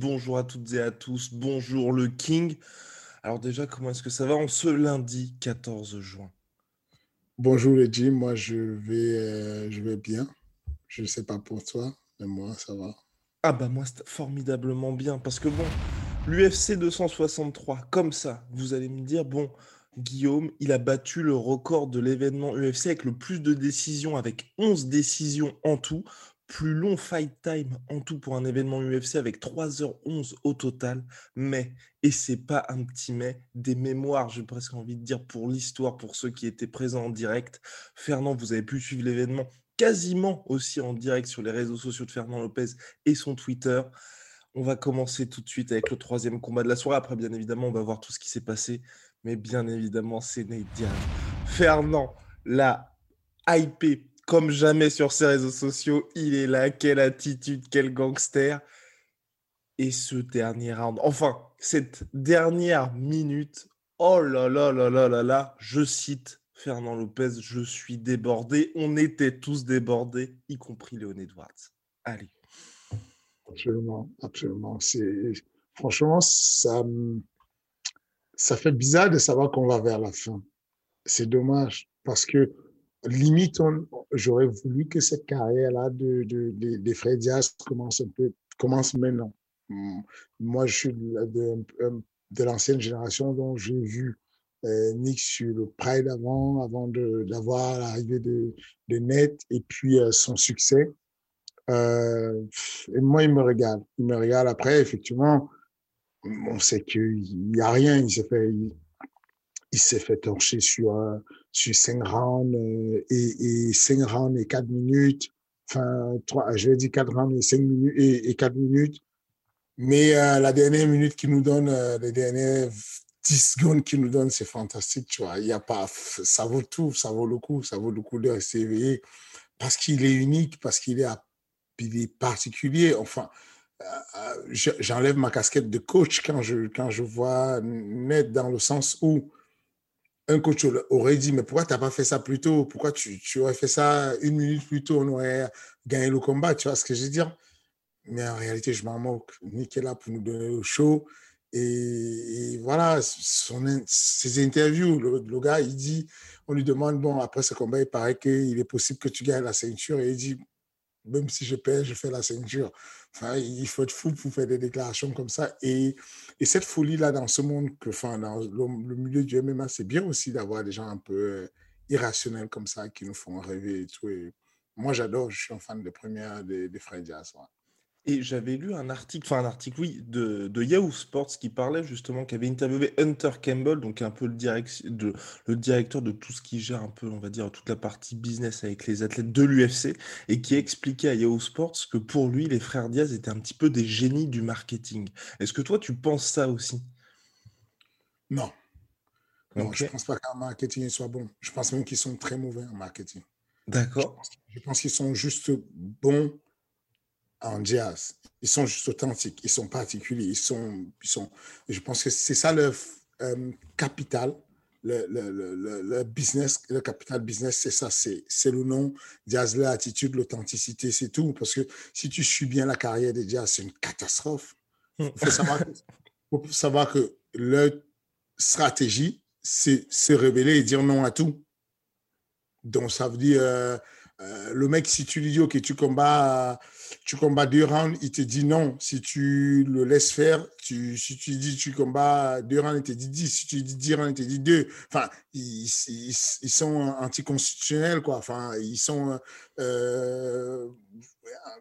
Bonjour à toutes et à tous, bonjour le King. Alors déjà, comment est-ce que ça va en ce lundi 14 juin? Bonjour les Jim, moi je vais, euh, je vais bien. Je ne sais pas pour toi, mais moi ça va. Ah bah moi c'est formidablement bien, parce que bon, l'UFC 263, comme ça, vous allez me dire, bon, Guillaume, il a battu le record de l'événement UFC avec le plus de décisions, avec 11 décisions en tout plus long fight time en tout pour un événement UFC avec 3h11 au total. Mais, et c'est pas un petit mais, des mémoires, j'ai presque envie de dire, pour l'histoire, pour ceux qui étaient présents en direct. Fernand, vous avez pu suivre l'événement quasiment aussi en direct sur les réseaux sociaux de Fernand Lopez et son Twitter. On va commencer tout de suite avec le troisième combat de la soirée. Après, bien évidemment, on va voir tout ce qui s'est passé. Mais bien évidemment, c'est Nate Diaz. Fernand, la hypé comme jamais sur ses réseaux sociaux. Il est là, quelle attitude, quel gangster. Et ce dernier round, enfin, cette dernière minute, oh là là là là là là, je cite Fernand Lopez, je suis débordé. On était tous débordés, y compris Léon Edwards. Allez. Absolument, absolument. C'est franchement ça, ça fait bizarre de savoir qu'on va vers la fin. C'est dommage parce que limite, j'aurais voulu que cette carrière-là de, de, de, des frères commence un peu, commence maintenant. Mm. Moi, je suis de, de l'ancienne génération dont j'ai vu euh, Nick sur le Pride avant, avant d'avoir l'arrivée de, de Net et puis euh, son succès. Euh, et moi, il me regarde. Il me regarde après, effectivement, on sait qu'il n'y a rien. Il s'est fait, il s'est fait torcher sur, euh, sur 5 rounds euh, et, et 5 rounds et 4 minutes. Enfin, 3, je vais dire 4 rounds et 5 minutes et, et 4 minutes. Mais euh, la dernière minute qui nous donne, les dernières 10 secondes qui nous donne, c'est fantastique, tu vois. Il y a pas, ça vaut tout, ça vaut le coup, ça vaut le coup de rester éveillé parce qu'il est unique, parce qu'il est, il est particulier. Enfin, j'enlève ma casquette de coach quand je, quand je vois net dans le sens où un coach aurait dit, mais pourquoi tu n'as pas fait ça plus tôt? Pourquoi tu, tu, aurais fait ça une minute plus tôt? On aurait gagné le combat, tu vois ce que je veux dire? Mais en réalité, je m'en moque. Nick est là pour nous donner le show. Et, voilà, son, ses interviews, le, gars, il dit, on lui demande, bon, après ce combat, il paraît qu'il est possible que tu gagnes la ceinture. Et il dit, même si je perds, je fais la ceinture. Enfin, il faut être fou pour faire des déclarations comme ça. Et, et cette folie-là dans ce monde, que, enfin, dans le, milieu du MMA, c'est bien aussi d'avoir des gens un peu euh, irrationnels comme ça qui nous font rêver et tout. Moi, j'adore, je suis un fan de première des, des frères Diaz. Et j'avais lu un article, enfin un article, oui, de, de, Yahoo Sports qui parlait justement, qui avait interviewé Hunter Campbell, donc un peu le, direct, de, le directeur de tout ce qui gère un peu, on va dire, toute la partie business avec les athlètes de l'UFC, et qui expliquait à Yahoo Sports que pour lui, les frères Diaz étaient un petit peu des génies du marketing. Est-ce que toi, tu penses ça aussi? Non. Non, je ne pense pas qu'en marketing, ils soient bons. Je pense même qu'ils sont très mauvais en marketing. D'accord. Je pense, qu'ils sont juste bons en jazz. Ils sont juste authentiques, ils sont particuliers, ils sont, ils sont je pense que c'est ça le euh, capital, le, le, le, business, le capital business, c'est ça, c'est, c'est le nom, jazz, l'attitude, l'authenticité, c'est tout. Parce que si tu suis bien la carrière des jazz, c'est une catastrophe. Il faut savoir, faut savoir que leur stratégie, c'est se révéler et dire non à tout. Donc, ça veut dire, euh, Euh, le mec, si tu lui dis, OK, tu combats, tu combats deux rounds, il te dit non. Si tu le laisses faire, tu, si tu dis tu combats deux rounds, il te dit 10. Si tu dis 10 rounds, il te dit 2. Enfin, ils, ils, sont anticonstitutionnels, quoi. Enfin, ils sont euh,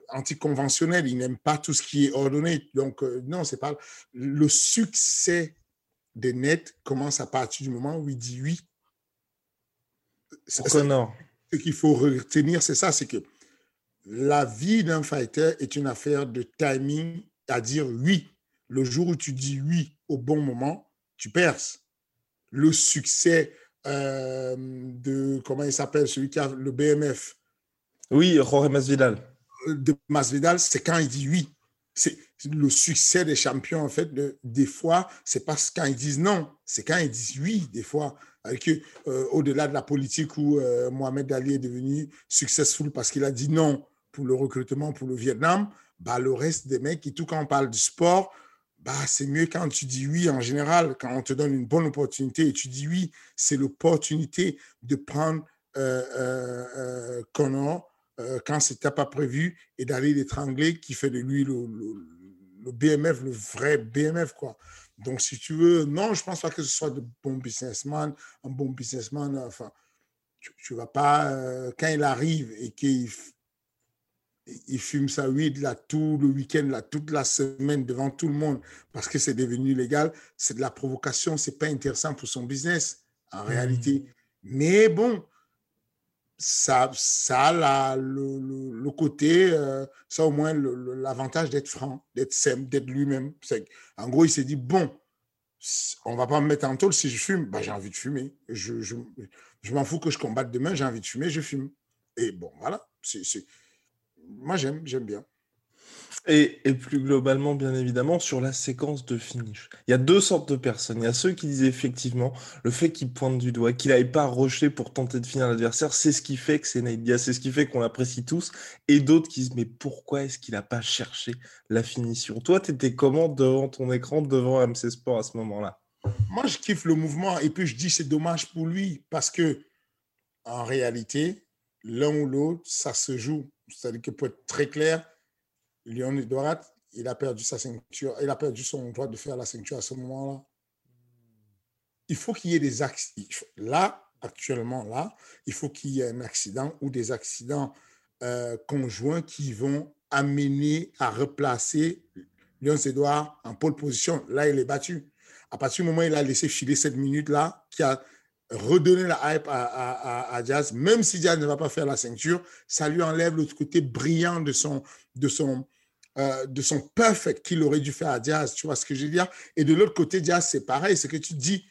anticonventionnels. Ils n'aiment pas tout ce qui est ordonné. Donc, euh, non, c'est pas. Le succès des nets commence à partir du moment où il dit oui. non ce qu'il faut retenir, c'est ça, c'est que la vie d'un fighter est une affaire de timing, à dire oui. Le jour où tu dis oui au bon moment, tu perces. Le succès euh, de, comment il s'appelle, celui qui a le BMF. Oui, Jorge Masvidal. De Masvidal, c'est quand il dit oui. C'est le succès des champions, en fait, de, des fois, c'est pas quand ils disent non, c'est quand ils disent oui, des fois que euh, au-delà de la politique où euh, Mohamed Ali est devenu successful parce qu'il a dit non pour le recrutement pour le Vietnam, bah, le reste des mecs, et tout quand on parle du sport, bah, c'est mieux quand tu dis oui en général, quand on te donne une bonne opportunité et tu dis oui, c'est l'opportunité de prendre euh, euh Connor quand c'était pas prévu et d'aller l'étrangler qui fait de lui le, le, BMF, le vrai BMF, quoi. Donc, si tu veux, non, je ne pense pas que ce soit de bon businessman, un bon businessman. Enfin, tu ne vas pas, euh, quand il arrive et qu'il il fume sa weed là tout le week-end, là, toute la semaine devant tout le monde parce que c'est devenu légal, c'est de la provocation, c'est pas intéressant pour son business en réalité. Mmh. Mais bon, ça, ça a le, côté, euh, ça au moins l'avantage d'être franc, d'être simple, d'être lui-même. En gros, il s'est dit, bon, on va pas me mettre en tôle si je fume, bah, j'ai envie de fumer. Je, je, m'en fous que je combatte demain, j'ai envie de fumer, je fume. Et bon, voilà. Moi, j'aime, j'aime bien. Et, plus globalement, bien évidemment, sur la séquence de finish. Il y a deux sortes de personnes. Il y a ceux qui disent effectivement le fait qu'il pointe du doigt, qu'il n'aille pas rusher pour tenter de finir l'adversaire, c'est ce qui fait que c'est Nate c'est ce qui fait qu'on l'apprécie tous. Et d'autres qui disent mais pourquoi est-ce qu'il n'a pas cherché la finition? Toi, tu étais comment devant ton écran, devant MC Sport à ce moment-là? Moi, je kiffe le mouvement et puis je dis c'est dommage pour lui parce que en réalité, l'un ou l'autre, ça se joue. C'est-à-dire que pour être très clair, Léon Edouard, il a perdu sa ceinture, il a perdu son droit de faire la ceinture à ce moment-là. Il faut qu'il y ait des accidents. Là, actuellement, là, il faut qu'il y ait un accident ou des accidents euh, conjoints qui vont amener à replacer Léon Edouard en pole position. Là, il est battu. À partir du moment où il a laissé filer cette minute-là, qui a redonné la hype à, à, à, Jazz, même si Jazz ne va pas faire la ceinture, ça lui enlève le côté brillant de son, de son, euh, de son perfect qu'il aurait dû faire à Diaz, tu vois ce que je veux dire? Et de l'autre côté, Diaz, c'est pareil, c'est que tu te dis,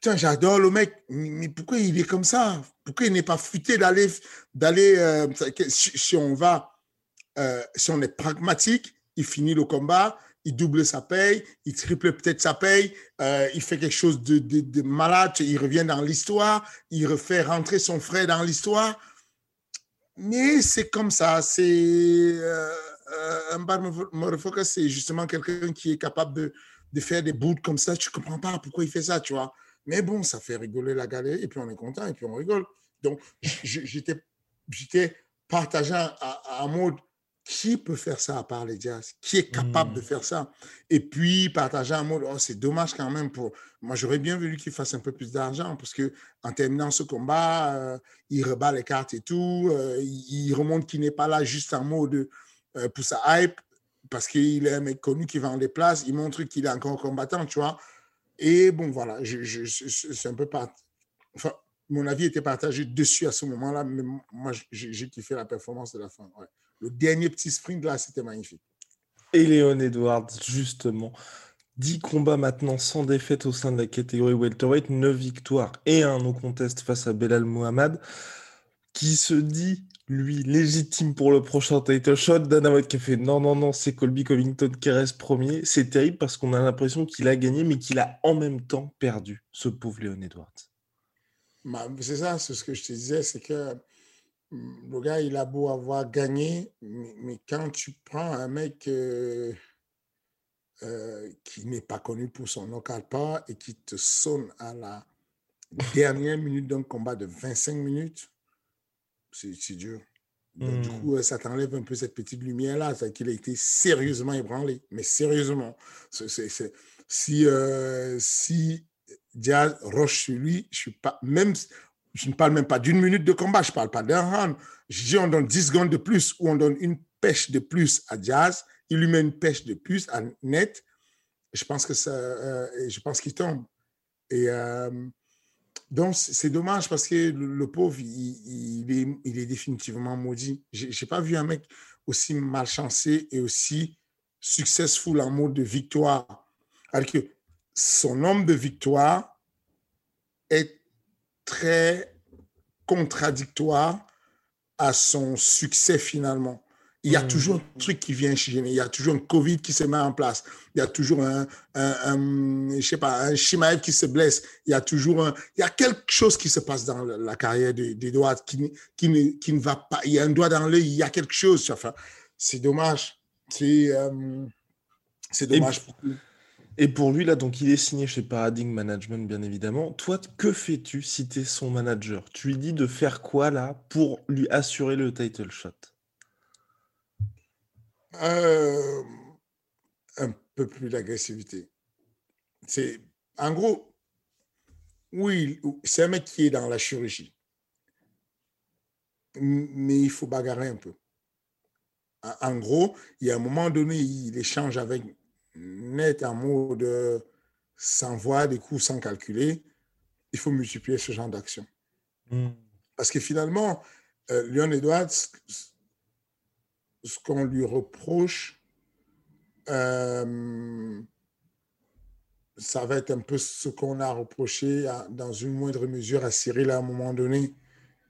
tiens, j'adore le mec, mais pourquoi il est comme ça? Pourquoi il n'est pas futé d'aller, d'aller euh, si, on va, euh, si on est pragmatique, il finit le combat, il double sa paye, il triple peut-être sa paye, il fait quelque chose de, de, de, malade, il revient dans l'histoire, il refait rentrer son frère dans l'histoire. Mais c'est comme ça, c'est un bar motherfucker, c'est justement quelqu'un qui est capable de, de faire des bouts comme ça. Tu ne comprends pas pourquoi il fait ça, tu vois. Mais bon, ça fait rigoler la galère et puis on est content et puis on rigole. Donc, j'étais partagé à, un mode qui peut faire ça à part les jazz Qui est capable de hmm. faire ça? Et puis, partager un mode, oh, c'est dommage quand même. pour Moi, j'aurais bien voulu qu'il fasse un peu plus d'argent parce que en terminant ce combat, euh, il rebat les cartes et tout. Euh, il remonte qu'il n'est pas là juste en mode euh, pour sa hype, parce qu'il est un mec connu qui vend des places, il montre qu'il est encore combattant, tu vois. Et bon, voilà, je, c'est un peu pas. Enfin, mon avis était partagé dessus à ce moment-là, mais moi, j'ai kiffé la performance de la fin. Le dernier petit sprint, là, c'était magnifique. Et Léon Edwards, justement, 10 combats maintenant sans défaite au sein de la catégorie welterweight, 9 victoires et un no contest face à Belal Mohamed, qui se dit lui, légitime pour le prochain title shot. Dana White qui a fait non, non, non, c'est Colby Covington qui reste premier. C'est terrible parce qu'on a l'impression qu'il a gagné, mais qu'il a en même temps perdu, ce pauvre Léon Edwards. Bah, c'est ça, c'est ce que je te disais, c'est que hum, le gars, il a beau avoir gagné, mais, quand tu prends un mec euh, euh, qui n'est pas connu pour son local pas et qui te sonne à la dernière minute d'un combat de 25 minutes, c'est dur. Du Hmm. coup, ça t'enlève un peu cette petite lumière-là, c'est qu'il a été sérieusement ébranlé, mais sérieusement. Si, euh, si Diaz roche sur lui, je suis pas, même, je ne parle même pas d'une minute de combat, je ne parle pas d'un round. Je dis on donne 10 secondes de plus ou on donne une pêche de plus à Diaz, il lui met une pêche de plus à Net. Je pense que ça, euh, je pense qu'il tombe. Et euh, donc, c'est dommage parce que le, pauvre, il, est, définitivement maudit. J'ai j'ai pas vu un mec aussi malchancé et aussi successful en mode de victoire. Alors que son nombre de victoires est très contradictoire à son succès finalement. Il y a Mhm. toujours un truc qui vient gêner. Il y a toujours un Covid qui se met en place. Il y a toujours un, un, un- je sais pas, un Shimaev qui se blesse. Il y a toujours un, il y a quelque chose qui se passe dans la carrière de- d'Edouard qui, ne- qui, ne, qui ne va pas. Il y a un doigt dans l'œil. Il y a quelque chose. Enfin, c'est dommage. C'est, euh, c'est Et- dommage pour lui. Et pour lui, là, donc il est signé chez Paradigm Management, bien évidemment. Toi, que fais-tu si tu es son manager? Tu lui dis de faire quoi, là, pour lui assurer le title shot? Euh, un peu plus d'agressivité. C'est, en gros, oui, c'est un mec qui est dans la chirurgie. Mais il faut bagarrer un peu. En- gros, il y a un moment donné, il échange avec Net en mode sans voir des coups, sans calculer. Il faut multiplier ce genre d'action. Parce que finalement, euh, Leon Edwards, ce qu'on lui reproche, euh, ça va être un peu ce qu'on a reproché dans une moindre mesure à Cyril à un moment donné,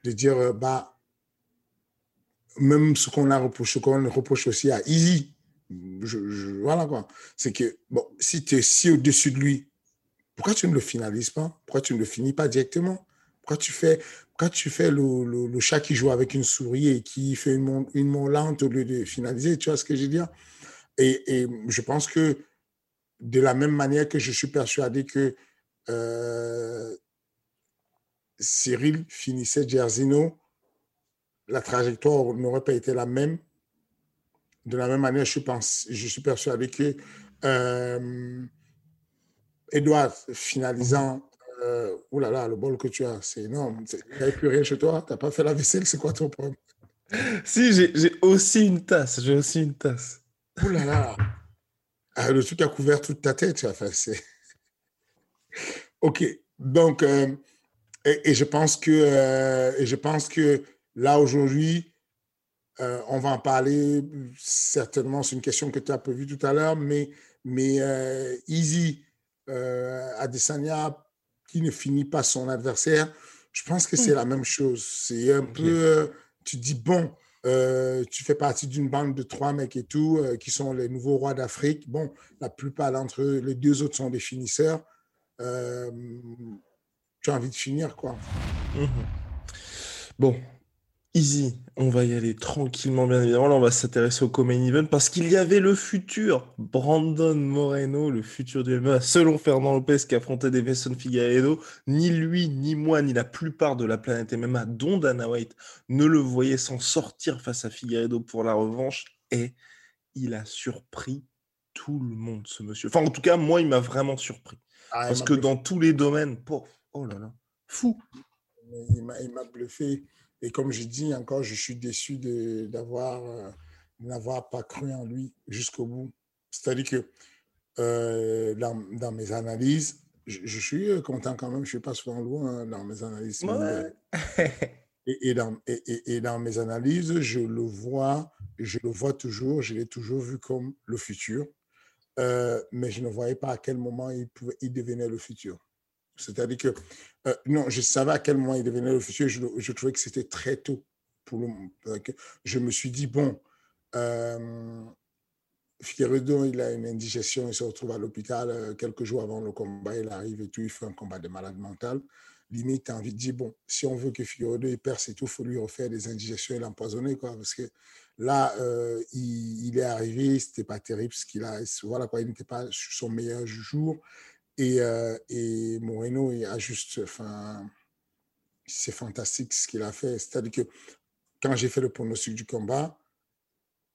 de dire, euh, bah, même ce qu'on a reproché, ce qu'on reproche aussi à Easy. Je- je- voilà quoi. C'est que, bon, si tu es si au-dessus de lui, pourquoi tu ne le finalises pas? Pourquoi tu ne le finis pas directement? Pourquoi tu fais, pourquoi tu fais le, chat qui joue avec une souris et qui fait une lente au lieu de finaliser Tu vois ce que je veux dire? Et, je pense que de la même manière que je suis persuadé que euh, Cyril finissait Jersino, la trajectoire n'aurait pas été la même. De la même manière, je suis persuadé que euh, Edouard, finalisant, oulala, là là, le bol que tu as, c'est énorme. N'y avait plus rien chez toi, tu n'as pas fait la vaisselle, c'est quoi ton problème? Si, j'ai aussi une tasse, j'ai aussi une tasse. Oulala là là. Ah, le truc a couvert toute ta tête. Enfin, c'est... OK. Donc, euh, et, et je pense que, euh, et je pense que là, aujourd'hui, euh, on va en parler certainement. C'est une question que tu as prévue tout à l'heure, mais, mais Easy Adesanya, qui ne finit pas son adversaire, je pense que c'est la même chose. C'est un peu, euh, tu dis, bon, euh, tu fais partie d'une bande de trois mecs et tout, euh, qui sont les nouveaux rois d'Afrique. Bon, la plupart d'entre eux, les deux autres sont des finisseurs. Euh, tu as envie de finir, quoi. Mhm. Bon, easy, on va y aller tranquillement, bien évidemment. Là, on va s'intéresser au Common Event parce qu'il y avait le futur Brandon Moreno, le futur du MMA, selon Fernand Lopez qui affrontait Davison Figueiredo. Ni lui, ni moi, ni la plupart de la planète MMA, dont Dana White, ne le voyait s'en sortir face à Figueiredo pour la revanche. Et il a surpris tout le monde, ce monsieur. Enfin, en tout cas, moi, il m'a vraiment surpris. Ah, Parce que dans tous les domaines, pof, oh là là, fou. Il m'a- bluffé. Et comme je dis encore, je suis déçu de- d'avoir euh, n'avoir pas cru en lui jusqu'au bout. C'est-à-dire que euh, dans, dans mes analyses, je, je suis euh, content quand même, je ne suis pas souvent loin hein, dans mes analyses. Ouais. Et, et dans, et, et- et dans mes analyses, je le vois, je le vois toujours, je l'ai toujours vu comme le futur, euh, mais je ne voyais pas à quel moment il, pouvait, il devenait le futur. C'est-à-dire que, euh, non, je savais à quel moment il devenait futur, je, trouvais que c'était très tôt. Pour le, euh, je me suis dit, bon, euh, Figueredo, il a une indigestion, il se retrouve à l'hôpital euh, quelques jours avant le combat, il arrive et tout, il fait un combat de malade mental limite, as envie de dire, bon, si on veut que Figueredo il perce et tout, il faut lui refaire des indigestions et l'empoisonner, quoi. Parce que là, il, il est arrivé, c'était pas terrible ce qu'il a. Voilà, quoi, il n'était pas sur son meilleur jour. Et, euh, et Moreno, a juste, c'est fantastique ce qu'il a fait. C'est-à-dire que quand j'ai fait le pronostic du combat,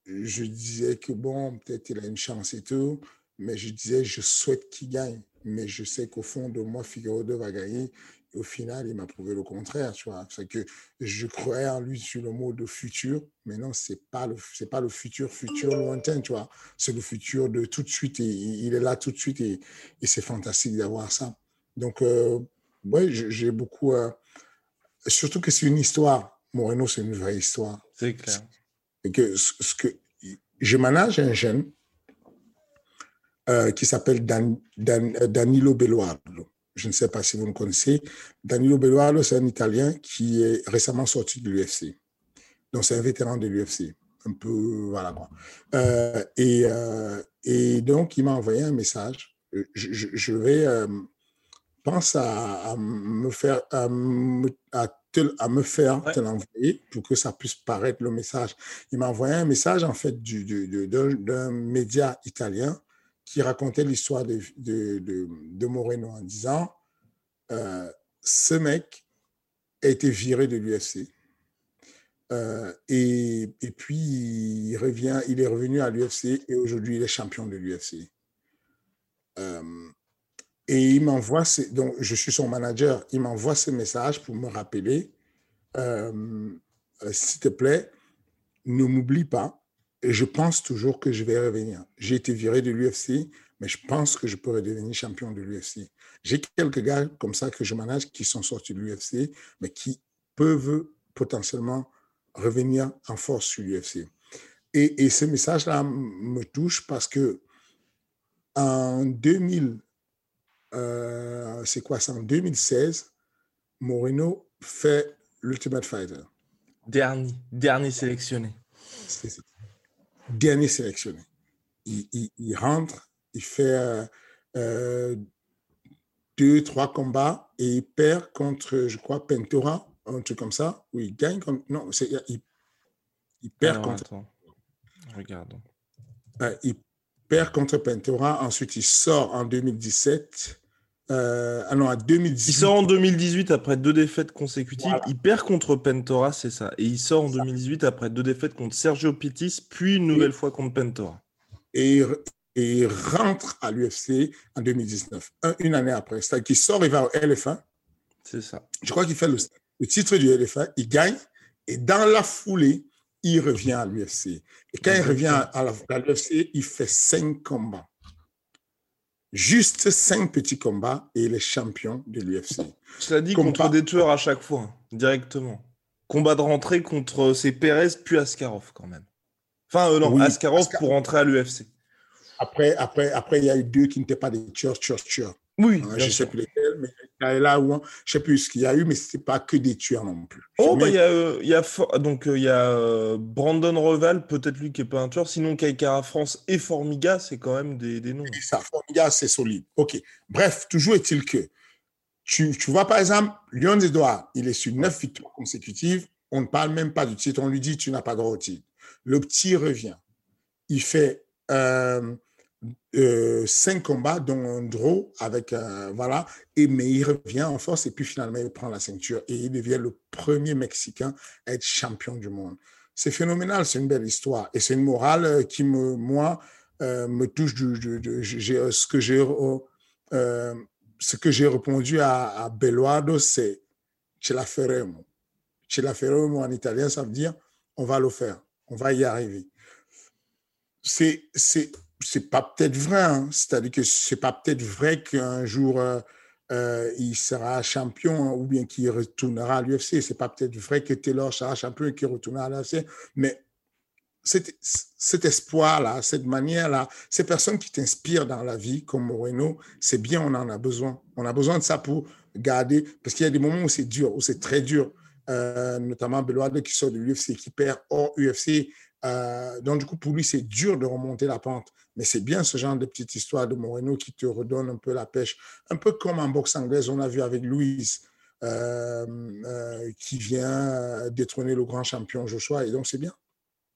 je disais que bon, peut-être il a une chance et tout, mais je disais, je souhaite qu'il gagne. Mais je sais qu'au fond de moi, 2 va gagner. Au final, il m'a prouvé le contraire, tu vois. C'est que je croyais en lui sur le mot de futur, mais non, c'est pas le, c'est pas le futur, futur lointain, tu vois. C'est le futur de tout de suite et il est là tout de suite et, et c'est fantastique d'avoir ça. Donc, euh, ouais, j'ai beaucoup, euh, surtout que c'est une histoire. Moreno, c'est une vraie histoire. C'est clair. Et que ce que je manage un jeune euh, qui s'appelle Dan, Danilo Belluardo. Je ne sais pas si vous le connaissez. Danilo Belluardo, c'est un Italien qui est récemment sorti de l'UFC. Donc, c'est un vétéran de l'UFC. Un peu, voilà. Euh, et, euh, et donc, il m'a envoyé un message. Je, je, vais, pense à, me faire, à, à à me faire te l'envoyer pour que ça puisse paraître le message. Il m'a envoyé un message en fait d'un média italien qui racontait l'histoire de, de, Moreno en disant euh, ce mec a été viré de l'UFC. Euh, et, et, puis il revient, il est revenu à l'UFC et aujourd'hui il est champion de l'UFC. Euh, et il m'envoie, donc je suis son manager, il m'envoie ce message pour me rappeler, s'il te plaît, ne m'oublie pas. Et je pense toujours que je vais revenir. J'ai été viré de l'UFC, mais je pense que je pourrais devenir champion de l'UFC. J'ai quelques gars comme ça que je manage qui sont sortis de l'UFC, mais qui peuvent potentiellement revenir en force sur l'UFC. Et, et ce message-là me touche parce que en 2000, euh, c'est quoi ça, en 2016, Moreno fait l'Ultimate Fighter. Dernier, dernier sélectionné. Dernier sélectionné. Il, rentre, il fait euh, euh, deux, trois combats et il perd contre, je crois, Pentora, un truc comme ça, où il gagne contre. Non, il, il, perd contre. Attends. Regardons. il perd contre Pentora, ensuite il sort en 2017 euh, 2018. Il sort en 2018 après deux défaites consécutives. Il perd contre Pentora, c'est ça. Et il sort en 2018 après deux défaites contre Sergio Pitis, puis une nouvelle fois contre Pentora. Et, il rentre à l'UFC en 2019, une année après. C'est-à-dire qu'il sort, il va au LFA. C'est ça. Je crois qu'il fait le, titre du LFA, il gagne, et dans la foulée, il revient à l'UFC. Et quand il revient à l'UFC, il fait cinq combats. Juste cinq petits combats et il est champion de l'UFC. Cela dit contre des tueurs à chaque fois, directement. Combat de rentrée contre c'est Perez puis Askarov quand même. Enfin, euh, non, Askarov pour rentrer à l'UFC. Après, après, après, il y a eu deux qui n'étaient pas des tueurs, tueurs, tueurs. Oui. je ne sais plus lesquels, mais là où, je sais plus ce qu'il y a eu, mais ce n'était pas que des tueurs non plus. Oh, bah, il y a, euh, y a, donc, euh, il y a euh, Brandon Reval, peut-être lui qui n'est pas un tueur. Sinon, Kaikara France et Formiga, c'est quand même des, des noms. Et ça, Formiga, c'est solide. OK. Bref, toujours est-il que tu, tu vois, par exemple, Lyon Edouard, il est sur neuf victoires consécutives. On ne parle même pas du titre. On lui dit, tu n'as pas droit au titre. Le petit revient. Il fait euh, cinq combats, dont un draw avec, euh, voilà, et, mais il revient en force et puis finalement il prend la ceinture et il devient le premier Mexicain à être champion du monde. C'est phénoménal, c'est une belle histoire et c'est une morale euh, qui me, moi, me touche. Ce que j'ai ce que j'ai répondu à, à c'est ce la faremo. Ce la faremo en italien, ça veut dire on va le faire, on va y arriver. C'est c'est pas peut-être vrai. Hein. C'est-à-dire que c'est pas peut-être vrai qu'un jour euh, euh, il sera champion hein, ou bien qu'il retournera à l'UFC. C'est pas peut-être vrai que Taylor sera champion et qu'il retournera à l'UFC. Mais cet, espoir-là, cette manière-là, ces personnes qui t'inspirent dans la vie, comme Moreno, c'est bien, on en a besoin. On a besoin de ça pour garder, parce qu'il y a des moments où c'est dur, où c'est très dur. Euh, notamment Beloit qui sort de l'UFC, qui perd hors UFC. Donc, du coup, pour lui, c'est dur de remonter la pente. Mais c'est bien ce genre de petite histoire de Moreno qui te redonne un peu la pêche. Un peu comme en boxe anglaise, on a vu avec Louise, euh, euh, qui vient détrôner le grand champion Joshua. Et donc, c'est bien.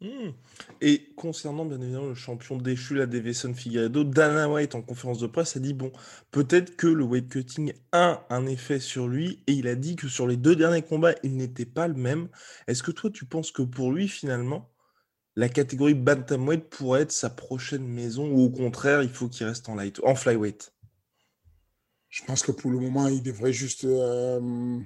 Mmh. Et concernant bien évidemment le champion déchu, la Davison Figueiredo, Dana White en conférence de presse a dit bon, peut-être que le weight cutting a un effet sur lui et il a dit que sur les deux derniers combats, il n'était pas le même. Est-ce que toi tu penses que pour lui finalement, la catégorie bantamweight pourrait être sa prochaine maison ou au contraire, il faut qu'il reste en light, en flyweight? Je pense que pour le moment, il devrait juste euh,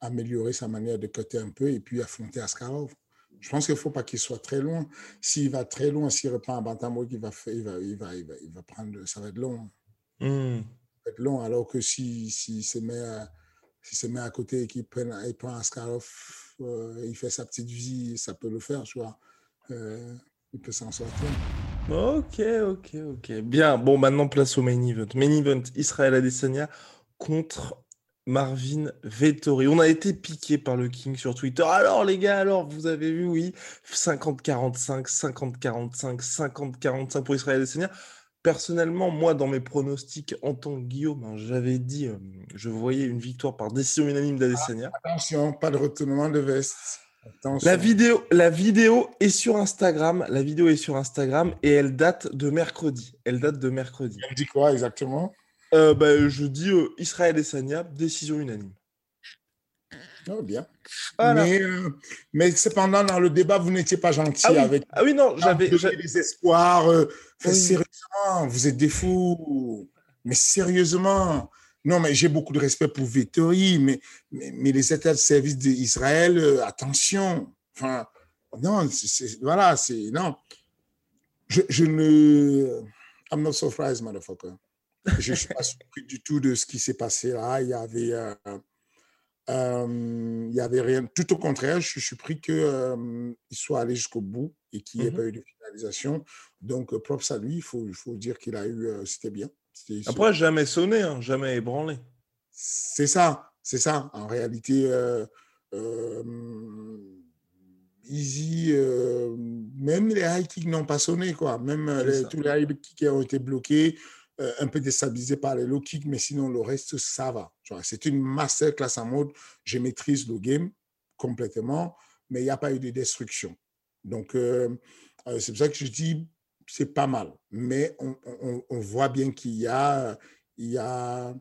améliorer sa manière de cutter un peu et puis affronter Askarov. Je pense qu'il ne faut pas qu'il soit très loin. S'il va très loin, s'il reprend un bantamweight, il va, il va, il va, il va, prendre, ça va être long. Hmm. Ça va être long, alors que s'il si, se met à, se met à côté et qu'il prend, il prend Askarov, il fait sa petite vie, ça peut le faire, tu vois. Euh, il peut s'en sortir. Ok, ok, ok. Bien, bon, maintenant place au main event. Main event, Israël Adesanya contre Marvin Vettori. On a été piqué par le King sur Twitter. Alors les gars, alors vous avez vu, oui, 50-45, 50-45, 50-45 pour Israël Adesanya. Personnellement, moi, dans mes pronostics en tant que Guillaume, hein, j'avais dit, euh, je voyais une victoire par décision unanime d'Adesanya. attention, pas de retournement de veste. La vidéo, la vidéo est sur Instagram. La vidéo est sur Instagram et elle date de mercredi. Elle date de mercredi. Elle dit quoi exactement? Euh, bah, je dis euh, Israël et Sania, décision unanime. Oh, bien. Mais, euh, mais, cependant, dans le débat, vous n'étiez pas gentil ah avec. Ah oui, non, j'avais. des espoirs. Sérieusement, vous êtes des fous. Mais sérieusement. Non, mais j'ai beaucoup de respect pour Vettori, mais, mais, les états de service d'Israël, attention. Enfin, non, voilà, c'est. Non. Je, je ne. I'm not surprised, motherfucker. Je ne suis pas surpris du tout de ce qui s'est passé là. Il y avait, euh, euh, il y avait rien. Tout au contraire, je suis surpris qu'il euh, soit allé jusqu'au bout et qu'il n'y ait mmh pas eu de finalisation. Donc, props à lui. Il faut, il faut dire qu'il a eu. C'était bien. Après, jamais sonné, hein, jamais ébranlé. C'est ça. C'est ça. En réalité, Easy, même les high kicks n'ont pas sonné, quoi. Même tous les high kicks ont été bloqués. Euh, un peu déstabilisé par les low kicks, mais sinon le reste, ça va. C'est une masterclass en mode, je maîtrise le game complètement, mais il n'y a pas eu de destruction. Donc, euh, euh, c'est pour ça que je dis, c'est pas mal. Mais on, on, voit bien qu'il y a, il y a,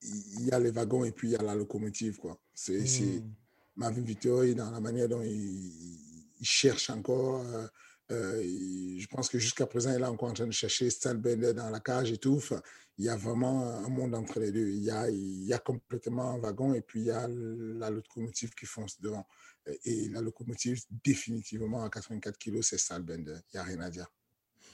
il y a les wagons et puis il y a la locomotive. Quoi. C'est, mmh. Marvin Vittori, dans la manière dont il, il cherche encore euh, je pense que jusqu'à présent, il est encore en train de chercher Bender dans la cage et tout. il y a vraiment un monde entre les deux. Il y a, complètement un wagon et puis il y a la locomotive qui fonce devant. Et la locomotive, définitivement, à 84 kg, c'est Bender. Il n'y a rien à dire.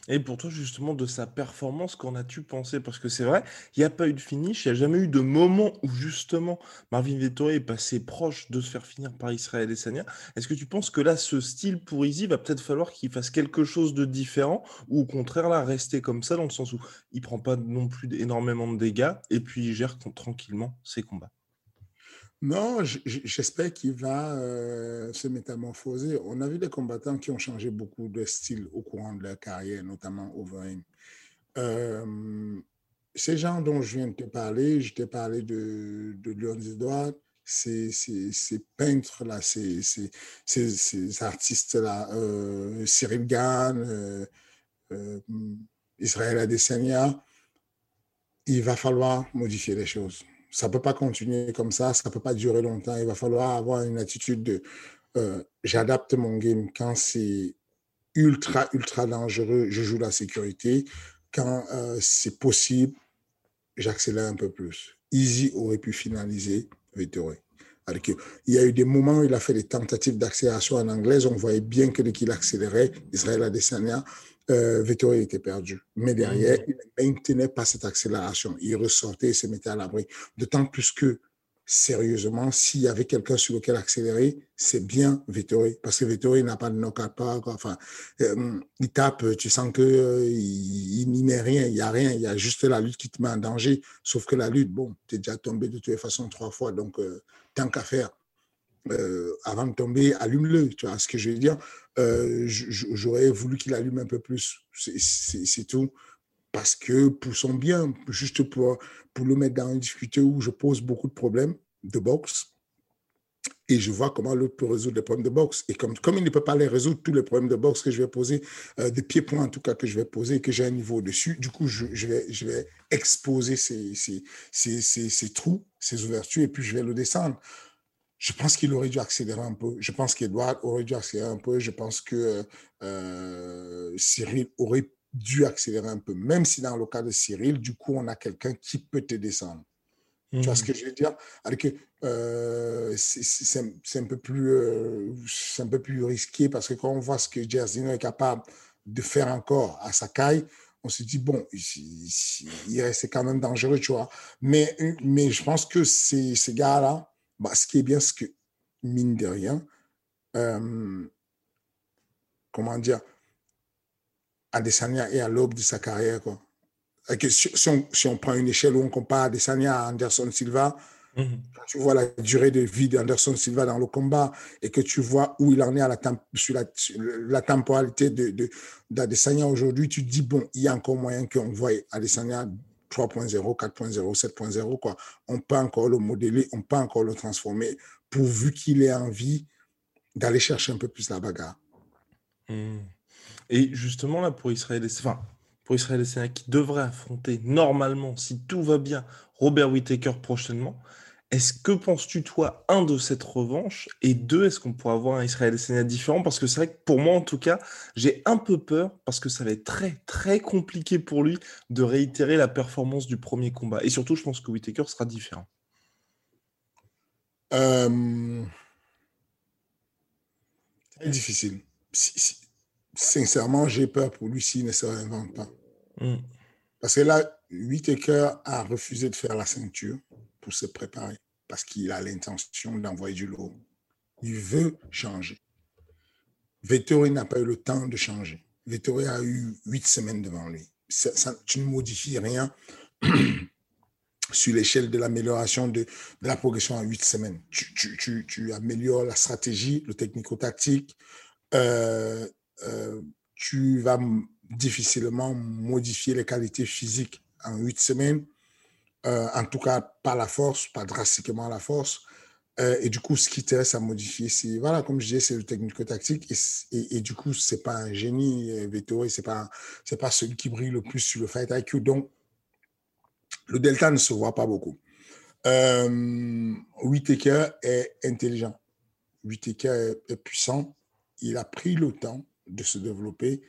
Et pour toi, justement, de sa performance, qu'en as-tu pensé? Parce que c'est vrai, il n'y a pas eu de finish, il n'y a jamais eu de moment où justement Marvin Vettori est passé proche de se faire finir par Israël Sania. Est-ce que tu penses que là, ce style pour Easy va peut-être falloir qu'il fasse quelque chose de différent ou au contraire, là, rester comme ça dans le sens où il prend pas non plus énormément de dégâts et puis il gère tranquillement ses combats? Non, j'espère qu'il va euh, se métamorphoser. On a vu des combattants qui ont changé beaucoup de style au courant de leur carrière, notamment Overeem. Euh, ces gens dont je viens de te parler, je t'ai parlé de, de Leon Edward, ces, ces, peintres-là, ces, ces artistes-là, euh, Cyril Gann, euh, euh, Israël Adesanya, il va falloir modifier les choses ça ne peut pas continuer comme ça, ça ne peut pas durer longtemps. Il va falloir avoir une attitude de euh, j'adapte mon game quand c'est ultra, ultra dangereux, je joue la sécurité. Quand euh, c'est possible, j'accélère un peu plus. Easy aurait pu finaliser Vettori. Il y a eu des moments où il a fait des tentatives d'accélération en anglaise. On voyait bien que dès qu'il accélérait, Israël Adesanya, euh, Vettori était perdu. Mais derrière, il ne maintenait pas cette accélération. Il ressortait et se mettait à l'abri. D'autant plus que, sérieusement, s'il y avait quelqu'un sur lequel accélérer, c'est bien Vettori. Parce que Vettori n'a pas de knock-out pas. Enfin, euh, il tape, tu sens qu'il euh, il, n'y met rien, il n'y a rien. Il y a juste la lutte qui te met en danger. Sauf que la lutte, bon, tu es déjà tombé de toutes les façons trois fois. Donc, euh, tant qu'à faire, euh, avant de tomber, allume-le. Tu vois ce que je veux dire? Euh, J'aurais voulu qu'il allume un peu plus. C'est tout. Parce que pour son bien, juste pour, pour le mettre dans une difficulté où je pose beaucoup de problèmes de boxe, et je vois comment l'autre peut résoudre les problèmes de boxe. Et comme, comme il ne peut pas les résoudre, tous les problèmes de boxe que je vais poser, euh, des pieds-points en tout cas que je vais poser, que j'ai un niveau dessus, du coup, je, je, vais, je vais exposer ces, ces, ces, ces, trous, ces ouvertures, et puis je vais le descendre. Je pense qu'il aurait dû accélérer un peu. Je pense qu'Edouard aurait dû accélérer un peu. Je pense que euh, Cyril aurait dû accélérer un peu, même si dans le cas de Cyril, du coup, on a quelqu'un qui peut te descendre. Tu vois ce que je veux dire? Avec, euh, C'est un, peu plus, euh, un peu plus risqué parce que quand on voit ce que Jersey est capable de faire encore à Sakai, on se dit, bon, reste quand même dangereux, tu vois. Mais, mais je pense que ces, ces gars-là, bah, ce qui est bien, c'est que, mine de rien, euh, comment dire, Adesanya est à l'aube de sa carrière, quoi si, on, prend une échelle où on compare Adesanya à Anderson Silva, mhm. tu vois la durée de vie d'Anderson Silva dans le combat et que tu vois où il en est à la sur, la, temporalité d'Adesanya de, aujourd'hui, tu te dis, bon, il y a encore moyen qu'on voit Adesanya 3.0, 4.0, 7.0, quoi. On peut encore le modeler, on peut encore le transformer, pourvu qu'il ait envie d'aller chercher un peu plus la bagarre. Mhm. Et justement, là, pour Israël, enfin, pour Israël Adesanya qui devrait affronter normalement, si tout va bien, Robert Whittaker prochainement. Est-ce que penses-tu, toi, un, de cette revanche et deux, est-ce qu'on pourrait avoir un Israël Adesanya différent? Parce que c'est vrai que pour moi, en tout cas, j'ai un peu peur parce que ça va être très, très compliqué pour lui de réitérer la performance du premier combat. Et surtout, je pense que Whittaker sera différent. Euh... C'est difficile. Sincèrement, j'ai peur pour lui s'il ne se réinvente pas. Mm. Parce que là, Whitaker a refusé de faire la ceinture pour se préparer parce qu'il a l'intention d'envoyer du lourd. Il veut changer. Vettori n'a pas eu le temps de changer. Vettori a eu huit semaines devant lui. Tu ne modifies rien sur l'échelle de l'amélioration de, la progression en huit semaines. Tu, améliores la stratégie, le technico-tactique. Euh, euh, tu vas difficilement modifier les qualités physiques en huit semaines. Euh, en tout cas, pas la force, pas drastiquement la force. Euh, et du coup, ce qui t'intéresse à modifier, c'est, voilà, comme je disais, c'est le technico-tactique. Et, du coup, c'est pas un génie, euh, Vettori, c'est pas, c'est pas celui qui brille le plus sur le fight IQ. Donc, le delta ne se voit pas beaucoup. Euh, Whitaker est intelligent. Whitaker est puissant. Il a pris le temps de se développer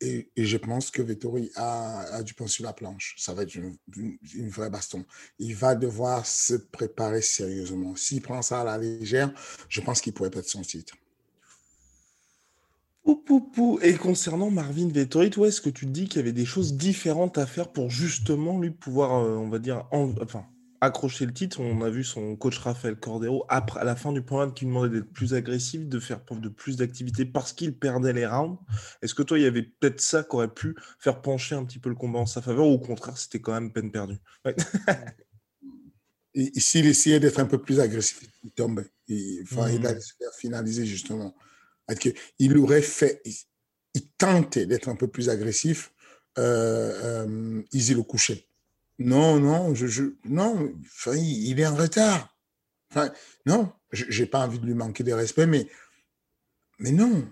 et, je pense que Vettori a, du pain sur la planche. Ça va être une, vraie baston. Il va devoir se préparer sérieusement. S'il prend ça à la légère, je pense qu'il pourrait perdre son titre. Et concernant Marvin Vettori, toi, est-ce que tu te dis qu'il y avait des choses différentes à faire pour justement lui pouvoir, euh, on va dire, enfin, accrocher le titre. On a vu son coach Rafael Cordero après, à la fin du point qui lui demandait d'être plus agressif, de faire preuve de plus d'activité parce qu'il perdait les rounds. Est-ce que toi, il y avait peut-être ça qui aurait pu faire pencher un petit peu le combat en sa faveur ou au contraire, c'était quand même peine perdue? S'il essayait d'être un peu plus agressif, il tombait. enfin, Il a finalisé justement. Il aurait fait, il, tentait d'être un peu plus agressif, euh, euh, Easy le couchait. Non, non, je, non, il est en retard. Enfin, non, j'ai pas envie de lui manquer de respect, mais, mais non.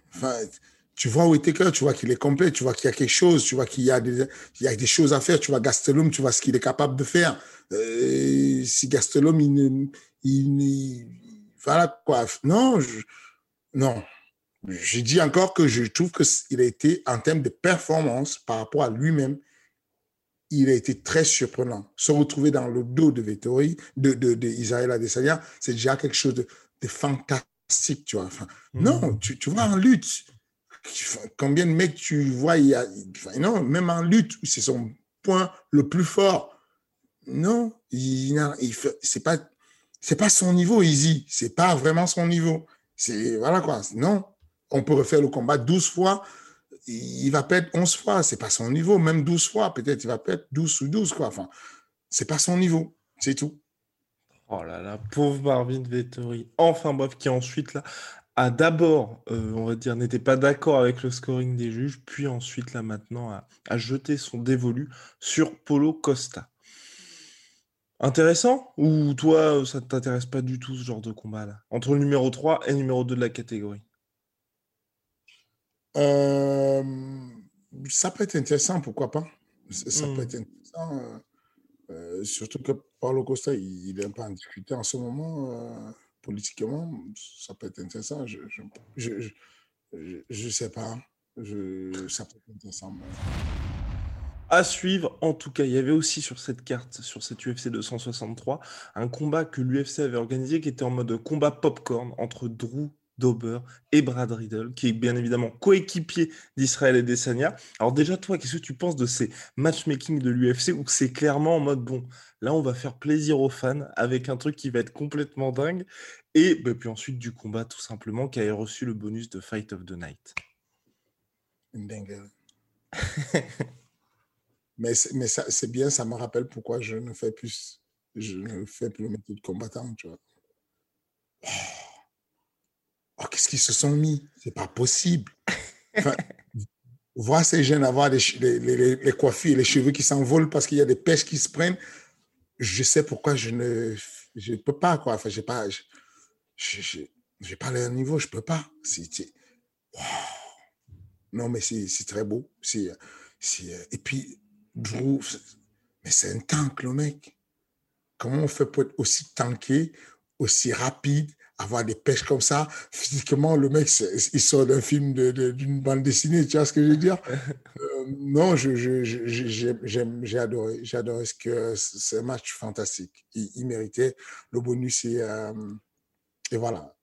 Tu vois où Whitaker, tu vois qu'il est complet, tu vois qu'il y a quelque chose, tu vois qu'il y a des, y a des choses à faire. Tu vois Gastelum, tu vois ce qu'il est capable de faire. Euh, si Gastelum, il ne, il, voilà quoi. Non, non. Je dis encore que je trouve qu'il a été en termes de performance par rapport à lui-même, il a été très surprenant. Se retrouver dans le dos de Vettori, de, de, de Israël Adesanya, c'est déjà quelque chose de, fantastique, tu vois. Enfin, mm. Non, tu, tu, vois en lutte, combien de mecs tu vois, il y a, non, même en lutte, c'est son point le plus fort. Non, il, il c'est pas, c'est pas son niveau, Easy. C'est pas vraiment son niveau. C'est, voilà quoi. Non, on peut refaire le combat 12 fois il va perdre 11 fois, c'est pas son niveau, même 12 fois, peut-être il va perdre 12 ou 12, quoi. Enfin, c'est pas son niveau, c'est tout. Oh là là, pauvre Marvin Vettori. Enfin bref, qui ensuite là a d'abord, euh, on va dire, n'était pas d'accord avec le scoring des juges, puis ensuite là maintenant a, a jeté son dévolu sur Polo Costa. Intéressant Ou toi, ça ne t'intéresse pas du tout ce genre de combat-là Entre le numéro 3 et numéro 2 de la catégorie? Euh, Ça peut être intéressant, pourquoi pas Ça peut hmm. être intéressant. Euh, euh, surtout que Paulo Costa, il n'est pas en discuter en ce moment politiquement. Ça peut être intéressant. Je ne je, sais pas. Je, ça peut être intéressant. À suivre, en tout cas, il y avait aussi sur cette carte, sur cette UFC 263, un combat que l'UFC avait organisé qui était en mode combat popcorn entre Drew Dober et Brad Riddle, qui est bien évidemment coéquipier d'Israël et d'Essania. Alors déjà, toi, qu'est-ce que tu penses de ces matchmaking de l'UFC où c'est clairement en mode, bon, là, on va faire plaisir aux fans avec un truc qui va être complètement dingue, et bah, puis ensuite du combat, tout simplement, qui a reçu le bonus de Fight of the Night. Une dingue. Mais, mais c'est bien, ça me rappelle pourquoi je ne fais plus, je ne fais plus le métier de combattant, tu vois. Oh, qu'est-ce qu'ils se sont mis? C'est pas possible. voir ces jeunes avoir les, les, les, coiffures et les cheveux qui s'envolent parce qu'il y a des pêches qui se prennent, je sais pourquoi je ne je peux pas, quoi. Enfin, j'ai pas, je, j'ai pas le niveau, je peux pas. Non, mais c'est très beau. C'est, et puis, Drew, mais c'est un tank, le mec. Comment on fait pour être aussi tanké, aussi rapide, avoir des pêches comme ça Physiquement, le mec, il sort d'un film d'une bande dessinée, tu vois ce que je veux dire? Euh, Non, j'ai adoré. J'ai adoré ce que un match fantastique. Il, méritait le bonus et, euh, et voilà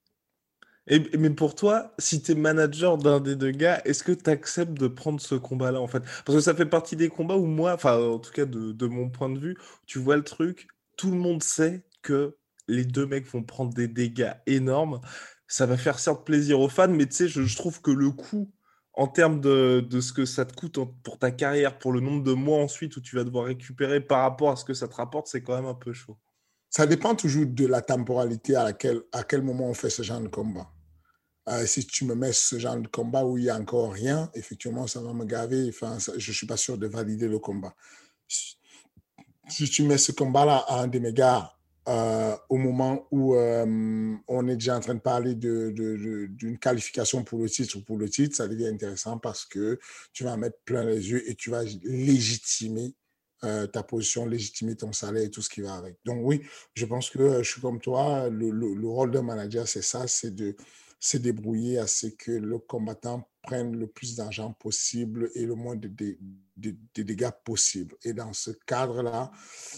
mais pour toi, si tu es manager d'un des deux gars, est-ce que tu acceptes de prendre ce combat-là en fait? Parce que ça fait partie des combats où moi, enfin en tout cas de, mon point de vue, tu vois le truc, tout le monde sait que les deux mecs vont prendre des dégâts énormes. Ça va faire certes plaisir aux fans, mais tu sais, je, trouve que le coût en termes de, de, ce que ça te coûte pour ta carrière, pour le nombre de mois ensuite où tu vas devoir récupérer par rapport à ce que ça te rapporte, c'est quand même un peu chaud. Ça dépend toujours de la temporalité à laquelle, à quel moment on fait ce genre de combat. Euh, si tu me mets ce genre de combat où il n'y a encore rien, effectivement, ça va me gaver. Enfin, je ne suis pas sûr de valider le combat. Si tu mets ce combat-là à un de mes euh, au moment où euh, on est déjà en train de parler d'une qualification pour le titre ou pour le titre, ça devient intéressant parce que tu vas mettre plein les yeux et tu vas légitimer ta position, légitimer ton salaire et tout ce qui va avec. Donc oui, je pense que je suis comme toi. Le rôle d'un manager, c'est ça, c'est de se débrouiller à ce que le combattant prenne le plus d'argent possible et le moins de, dégâts possible. Et dans ce cadre-là,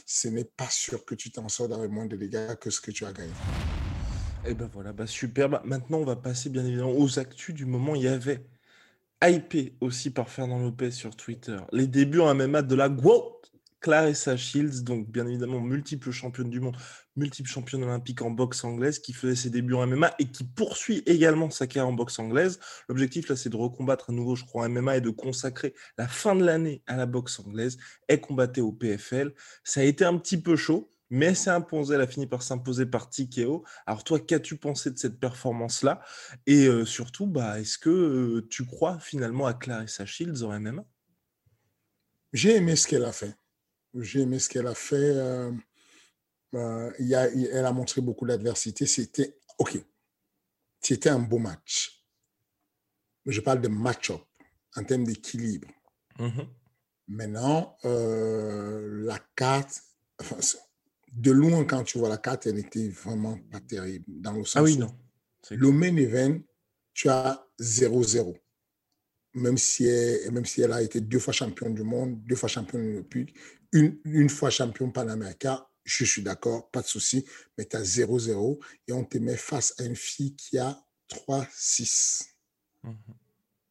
ce n'est pas sûr que tu t'en sors avec moins de dégâts que ce que tu as gagné. Et eh ben voilà, bah super. Bah, maintenant, on va passer bien évidemment aux actus du moment. Il y avait hypé aussi par Fernand Lopez sur Twitter les débuts en MMA de la GWOT Clarissa Shields, donc bien évidemment multiple championne du monde, multiple championne olympique en boxe anglaise, qui faisait ses débuts en MMA et qui poursuit également sa carrière en boxe anglaise. L'objectif là, c'est de recombattre à nouveau, je crois, en MMA et de consacrer la fin de l'année à la boxe anglaise. Elle combattait au PFL. Ça a été un petit peu chaud, mais elle s'est imposée. Elle a fini par s'imposer par TKO. Alors toi, qu'as-tu pensé de cette performance-là? Et euh, surtout, bah, est-ce que euh, tu crois finalement à Clarissa Shields en MMA J'ai aimé ce qu'elle a fait. J'ai aimé ce qu'elle a fait. Euh, euh, il a, elle a montré beaucoup d'adversité. C'était OK. C'était un beau match. Je parle de match-up en termes d'équilibre. Mm-hmm. Maintenant, euh, la carte, de loin, quand tu vois la carte, elle n'était vraiment pas terrible. Dans le sens ah oui, non. Le main event, tu as 0-0 même si, elle, même si elle a été deux fois championne du monde, deux fois championne olympique, une, une fois champion panaméricain, je suis d'accord, pas de souci, mais tu as 0-0 et on te met face à une fille qui a 3-6. Mhm.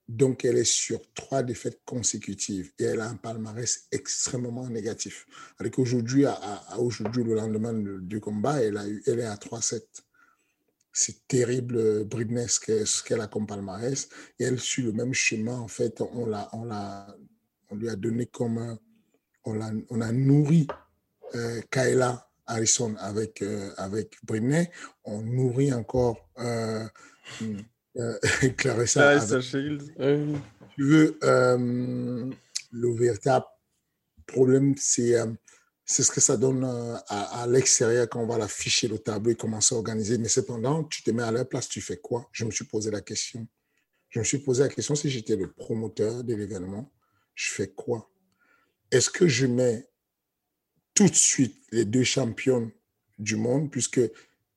Donc, elle est sur trois défaites consécutives et elle a un palmarès extrêmement négatif. À, à, aujourd'hui, le lendemain du combat, elle, a eu, elle est à 3-7 c'est terrible, euh, Britney, ce qu'elle a comme palmarès. Et elle suit le même chemin. En fait, on, l'a, on, l'a, on lui a donné comme. On, a nourri euh, Kayla Harrison avec, euh, avec Britney. On nourrit encore euh, euh Clarissa. Clarissa Shields. Tu veux, le véritable problème, c'est, c'est ce que ça donne euh, à, l'extérieur quand on va l'afficher le tableau et commencer à organiser. Mais cependant, tu te mets à leur place, tu fais quoi? Je me suis posé la question. Je me suis posé la question si j'étais le promoteur de l'événement, je fais quoi? Est-ce que je mets tout de suite les deux championnes du monde, puisque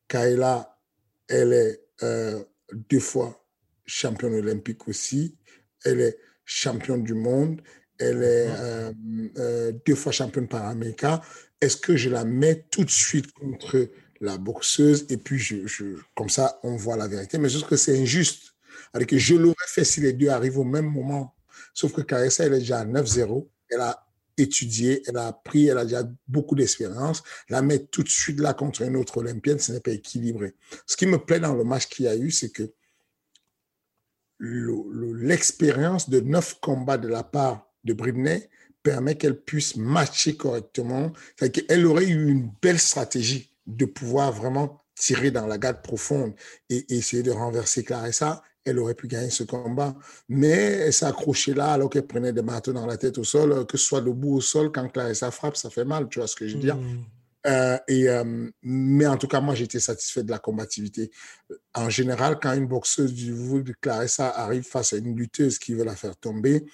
Kayla, elle est euh, deux fois championne olympique aussi, elle est championne du monde, elle est euh, euh, deux fois championne par América. Est-ce que je la mets tout de suite contre la boxeuse? Et puis je, comme ça on voit la vérité Mais je trouve que c'est injuste. Alors que je l'aurais fait si les deux arrivent au même moment. Sauf que Carissa, elle est déjà à 9-0. Elle a étudié, elle a appris, elle a déjà beaucoup d'expérience. La mettre tout de suite là contre une autre Olympienne, ce n'est pas équilibré. Ce qui me plaît dans le match qu'il y a eu, c'est que l'expérience de neuf combats de la part de Britney permet qu'elle puisse matcher correctement. Elle aurait eu une belle stratégie de pouvoir vraiment tirer dans la garde profonde et, essayer de renverser Clarissa. Elle aurait pu gagner ce combat, mais elle s'est accrochée là alors qu'elle prenait des marteaux dans la tête au sol, que ce soit debout au sol, quand Clarissa frappe, ça fait mal, tu vois ce que je veux dire. Hmm. Euh, et, euh, mais en tout cas, moi, j'étais satisfait de la combativité. En général, quand une boxeuse du de Clarissa arrive face à une lutteuse qui veut la faire tomber,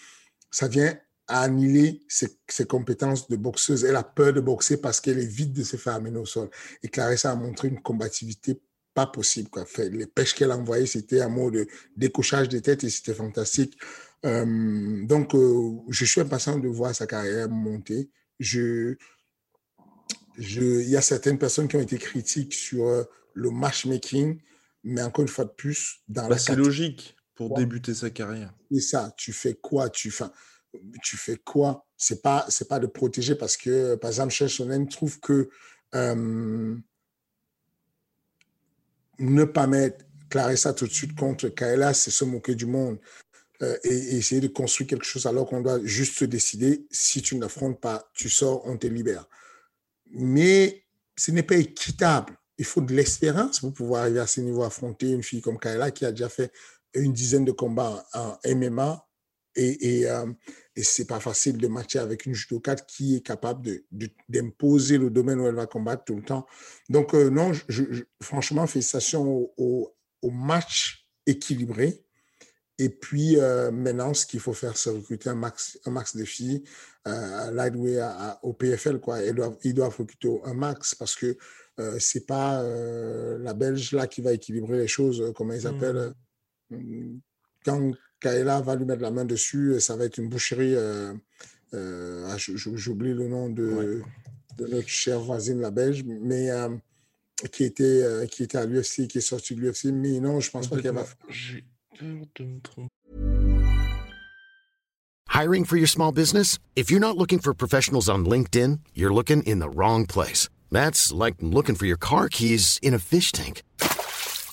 ça vient annihiler ses, compétences de boxeuse. Elle a peur de boxer parce qu'elle est vide de se faire amener au sol. Et Clarissa a montré une combativité pas possible. Quoi. Fait, les pêches qu'elle a envoyées, c'était un mot de décochage de tête et c'était fantastique. Euh, donc, je suis impatient de voir sa carrière monter. Je, il y a certaines personnes qui ont été critiques sur euh, le matchmaking, mais encore une fois de plus, dans bah, la. C'est logique pour débuter sa carrière. Et ça, tu fais quoi? Tu fais, tu fais quoi? C'est pas, c'est pas de protéger parce que, par exemple, Sonnen trouve que euh, ne pas mettre Clarissa tout de suite contre Kaela, c'est se moquer du monde. Euh, et, essayer de construire quelque chose alors qu'on doit juste se décider, si tu n'affrontes pas, tu sors, on te libère mais ce n'est pas équitable. Il faut de l'expérience pour pouvoir arriver à ce niveau, affronter une fille comme Kayla qui a déjà fait une dizaine de combats en MMA et, et, euh, et c'est pas facile de matcher avec une judokate qui est capable d'imposer le domaine où elle va combattre tout le temps. Donc, euh, non, je, franchement, félicitations au, au match équilibré. Et puis, euh, maintenant, ce qu'il faut faire, c'est recruter un max, un max de filles, lightweight au PFL. Quoi. Ils, doivent, ils doivent recruter un max parce que c'est pas la Belge là qui va équilibrer les choses, comment ils appellent. Mmh. Quand Kaela va lui mettre la main dessus, ça va être une boucherie. Ah, j'oublie le nom de, de, notre chère voisine, la Belge, mais qui, était, qui était à l'UFC, qui est sortie de l'UFC. Mais non, je pense pas qu'elle va. Hiring for your small business? If you're not looking for professionals on LinkedIn, you're looking in the wrong place. That's like looking for your car keys in a fish tank.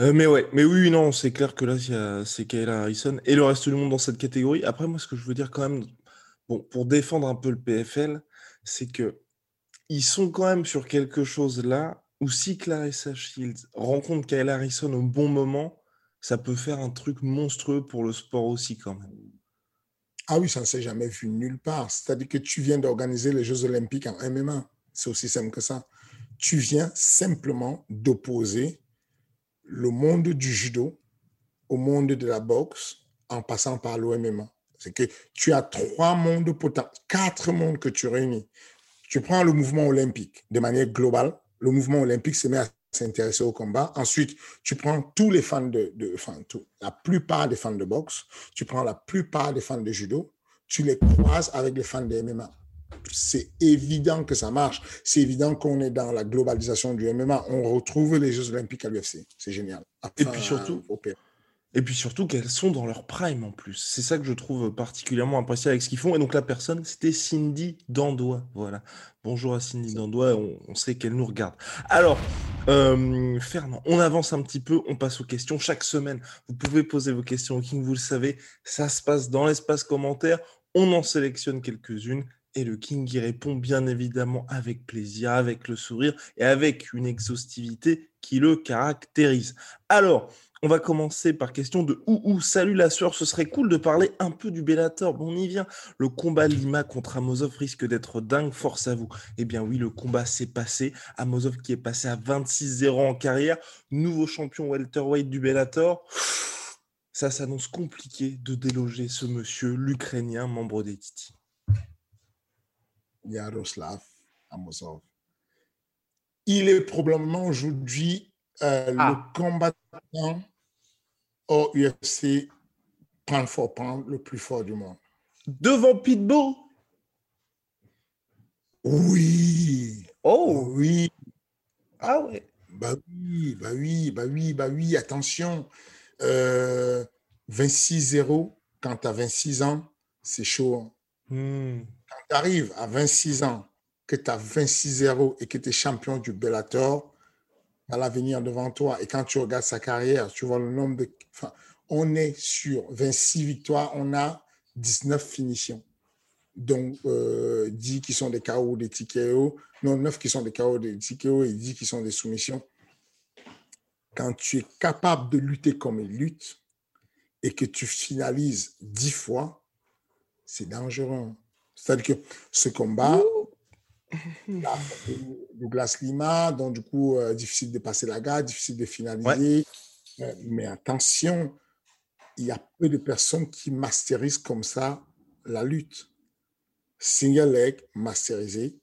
Euh, mais ouais, mais oui, non, c'est clair que là, c'est Kayla Harrison et le reste du monde dans cette catégorie. Après, moi, ce que je veux dire quand même, bon, pour défendre un peu le PFL, c'est que ils sont quand même sur quelque chose là où si Clarissa Shields rencontre Kayla Harrison au bon moment, ça peut faire un truc monstrueux pour le sport aussi quand même. Ah oui, ça ne s'est jamais vu nulle part. C'est-à-dire que tu viens d'organiser les Jeux olympiques en MMA. C'est aussi simple que ça. Tu viens simplement d'opposer le monde du judo au monde de la boxe en passant par l'OMMA. C'est que tu as trois mondes potents, quatre mondes que tu réunis. Tu prends le mouvement olympique de manière globale. Le mouvement olympique se met à s'intéresser au combat. Ensuite, tu prends tous les fans de, la plupart des fans de boxe, tu prends la plupart des fans de judo, tu les croises avec les fans de MMA. C'est évident que ça marche. C'est évident qu'on est dans la globalisation du MMA. On retrouve les Jeux Olympiques à l'UFC. C'est génial. Et puis surtout, et puis surtout qu'elles sont dans leur prime en plus. C'est ça que je trouve particulièrement impressionnant avec ce qu'ils font. Et donc la personne, c'était Cindy Dandois. Voilà. Bonjour à Cindy Dandois, on, on sait qu'elle nous regarde. Alors, Euh, Fernand, on avance un petit peu, on passe aux questions. Chaque semaine, vous pouvez poser vos questions au King, vous le savez, ça se passe dans l'espace commentaire. On en sélectionne quelques-unes et le King y répond bien évidemment avec plaisir, avec le sourire et avec une exhaustivité qui le caractérise. Alors, on va commencer par question de Ouhou. Salut la soeur, ce serait cool de parler un peu du Bellator. Bon, on y vient. Le combat Lima contre Amozov risque d'être dingue, force à vous. Eh bien oui, le combat s'est passé. Amozov qui est passé à 26-0 en carrière, nouveau champion welterweight du Bellator. Ça s'annonce compliqué de déloger ce monsieur, l'Ukrainien, membre des Titi. Yaroslav Amosov. Il est probablement aujourd'hui euh, ah. le combattant au UFC pound for pound le plus fort du monde. Devant Pitbull? Oui. Oh Oui. Ah ouais. Bah oui, bah oui, bah oui, bah oui, attention. 26-0 euh, quand tu as 26 ans, c'est chaud. Hein. Hmm. Quand tu arrives à 26 ans, que tu as 26-0 et que tu es champion du Bellator, à l'avenir devant toi. Et quand tu regardes sa carrière, tu vois le nombre de. On est sur 26 victoires, on a 19 finitions. Donc, 10 euh, qui sont des KO, des TKO. Non, 9 qui sont des KO, des TKO et 10 qui sont des soumissions. Quand tu es capable de lutter comme il lutte et que tu finalises 10 fois, c'est dangereux. C'est-à-dire que ce combat, Douglas Lima, donc du coup, euh, difficile de passer la garde, difficile de finaliser. Euh, mais attention, il y a peu de personnes qui masterisent comme ça la lutte. Single leg masterisé,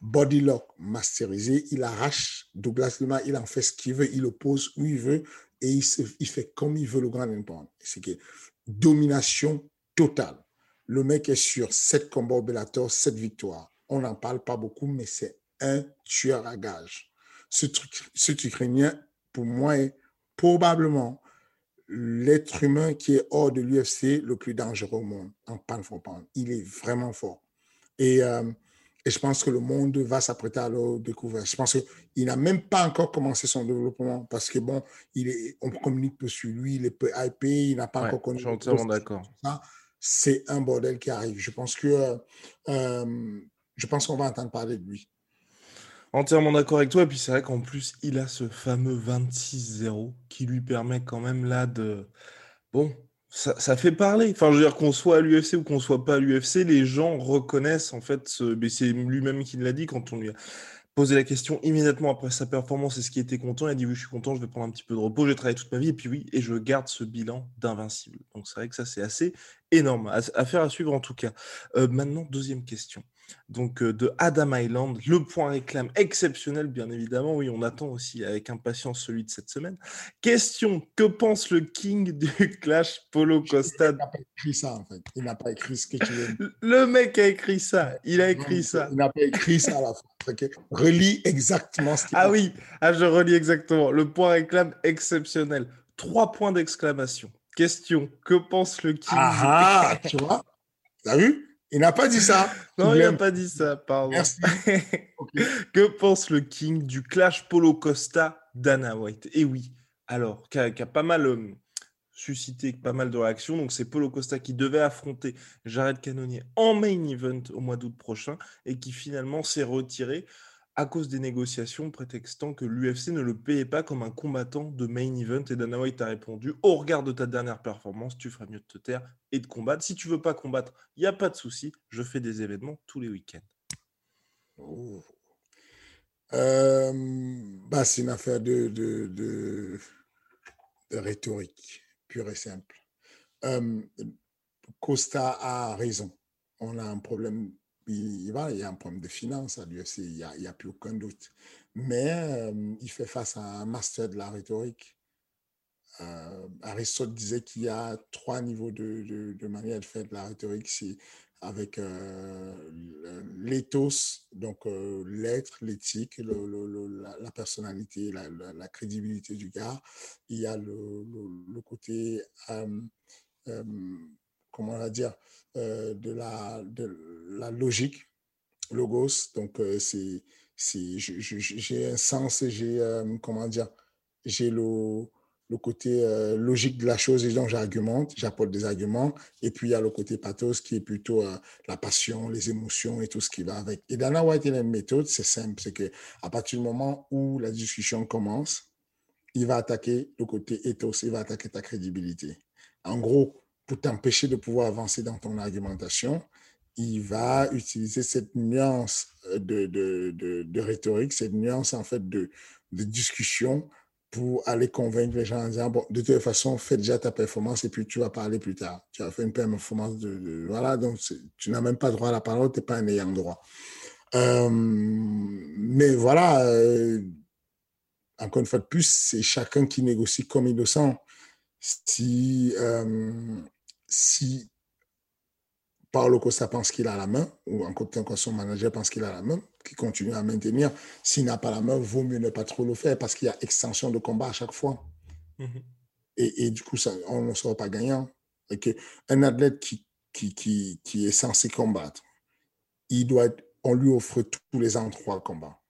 body lock masterisé, il arrache Douglas Lima, il en fait ce qu'il veut, il oppose où il veut et il, se, il fait comme il veut le grand impact. C'est que domination totale. Le mec est sur 7 combats au Bellator, 7 victoires on n'en parle pas beaucoup, mais c'est un tueur à gage. Ce, truc, ce Ukrainien, pour moi, est probablement l'être humain qui est hors de l'UFC le plus dangereux au monde en pan for pan. Il est vraiment fort. Et, euh, et je pense que le monde va s'apprêter à le découvrir. Je pense qu'il n'a même pas encore commencé son développement parce que, bon, il est, on communique peu sur lui, il est peu hypé, il n'a pas encore connu. Je suis entièrement d'accord. C'est un bordel qui arrive. Je pense que euh, euh je pense qu'on va entendre parler de lui. Entièrement d'accord avec toi. Et puis c'est vrai qu'en plus, il a ce fameux 26-0 qui lui permet quand même là de. Bon, ça, fait parler. Enfin, je veux dire qu'on soit à l'UFC ou qu'on soit pas à l'UFC, les gens reconnaissent en fait. Ce... C'est lui-même qui l'a dit quand on lui a posé la question immédiatement après sa performance. Est-ce qu'il était content Il a dit oui, je suis content, je vais prendre un petit peu de repos. J'ai travaillé toute ma vie et puis oui, et je garde ce bilan d'invincible. Donc c'est vrai que ça, c'est assez énorme. Affaire à suivre en tout cas. Euh, maintenant, deuxième question donc euh, de Adam Island. Le point réclame exceptionnel, bien évidemment. Oui, on attend aussi avec impatience celui de cette semaine. Question que pense le king du Clash Polo Costa Il n'a pas écrit ça, en fait. Il n'a pas écrit ce que tu veux. Le mec a écrit ça. Il a écrit ça. Il n'a pas écrit ça à la fin. Relis exactement ce qu'il Ah oui, ah, je relis exactement. Le point réclame exceptionnel. Trois points d'exclamation. Question que pense le king Ah, ah tu vois? T'as vu? Il n'a pas dit ça. non, il n'a pas dit ça, pardon. Merci. que pense le King du clash Polo Costa Dana White? Eh oui, alors, qui a, pas mal euh, suscité pas mal de réactions. Donc, c'est Polo Costa qui devait affronter Jared Cannonier en main event au mois d'août prochain et qui finalement s'est retiré à cause des négociations, prétextant que l'UFC ne le payait pas comme un combattant de main event. Et Dana White a répondu Au regard de ta dernière performance, tu ferais mieux de te taire et de combattre. Si tu veux pas combattre, il n'y a pas de souci, je fais des événements tous les week-ends. Oh. Euh, bah, c'est une affaire de, de, rhétorique, pure et simple. Euh, Costa a raison. On a un problème il, il y a un problème de finances à l'UFC, il n'y a, plus aucun doute. Mais euh, il fait face à un master de la rhétorique. Euh, Aristote disait qu'il y a trois niveaux de, de, manière de faire de la rhétorique. C'est avec euh, l'éthos, donc l'être, l'éthique, la, personnalité, la, crédibilité du gars. Il y a le, côté, comment on va dire, euh, de, la, de la logique, logos. Donc, euh, c'est j'ai un sens, j'ai, euh, comment dire, j'ai le, le côté logique de la chose et donc j'argumente, j'apporte des arguments. Et puis il y a le côté pathos qui est plutôt la passion, les émotions et tout ce qui va avec. Et dans la White, une méthode, c'est simple, c'est que à partir du moment où la discussion commence, il va attaquer le côté ethos, il va attaquer ta crédibilité. En gros, pour t'empêcher de pouvoir avancer dans ton argumentation, il va utiliser cette nuance euh, de, de, de, rhétorique, cette nuance en fait de, discussion pour aller convaincre les gens en disant, bon, de toute façon, fais déjà ta performance et puis tu vas parler plus tard. Tu as fait une performance de... voilà, donc tu n'as même pas droit à la parole, tu n'es pas un ayant droit. Euh, mais voilà, euh, encore une fois de plus, c'est chacun qui négocie comme il le sent. Si, si Paolo Costa pense qu'il a la main, ou encore quand son manager pense qu'il a la main, qui continue à maintenir, s'il n'a pas la main, vaut mieux ne pas trop le faire parce qu'il y a extension de combat à chaque fois. Mhm. et, et, du coup, ça, on ne sera pas gagnant. Et que un athlète qui, qui, qui, qui, est censé combattre, il doit, on lui offre tous les ans trois combats.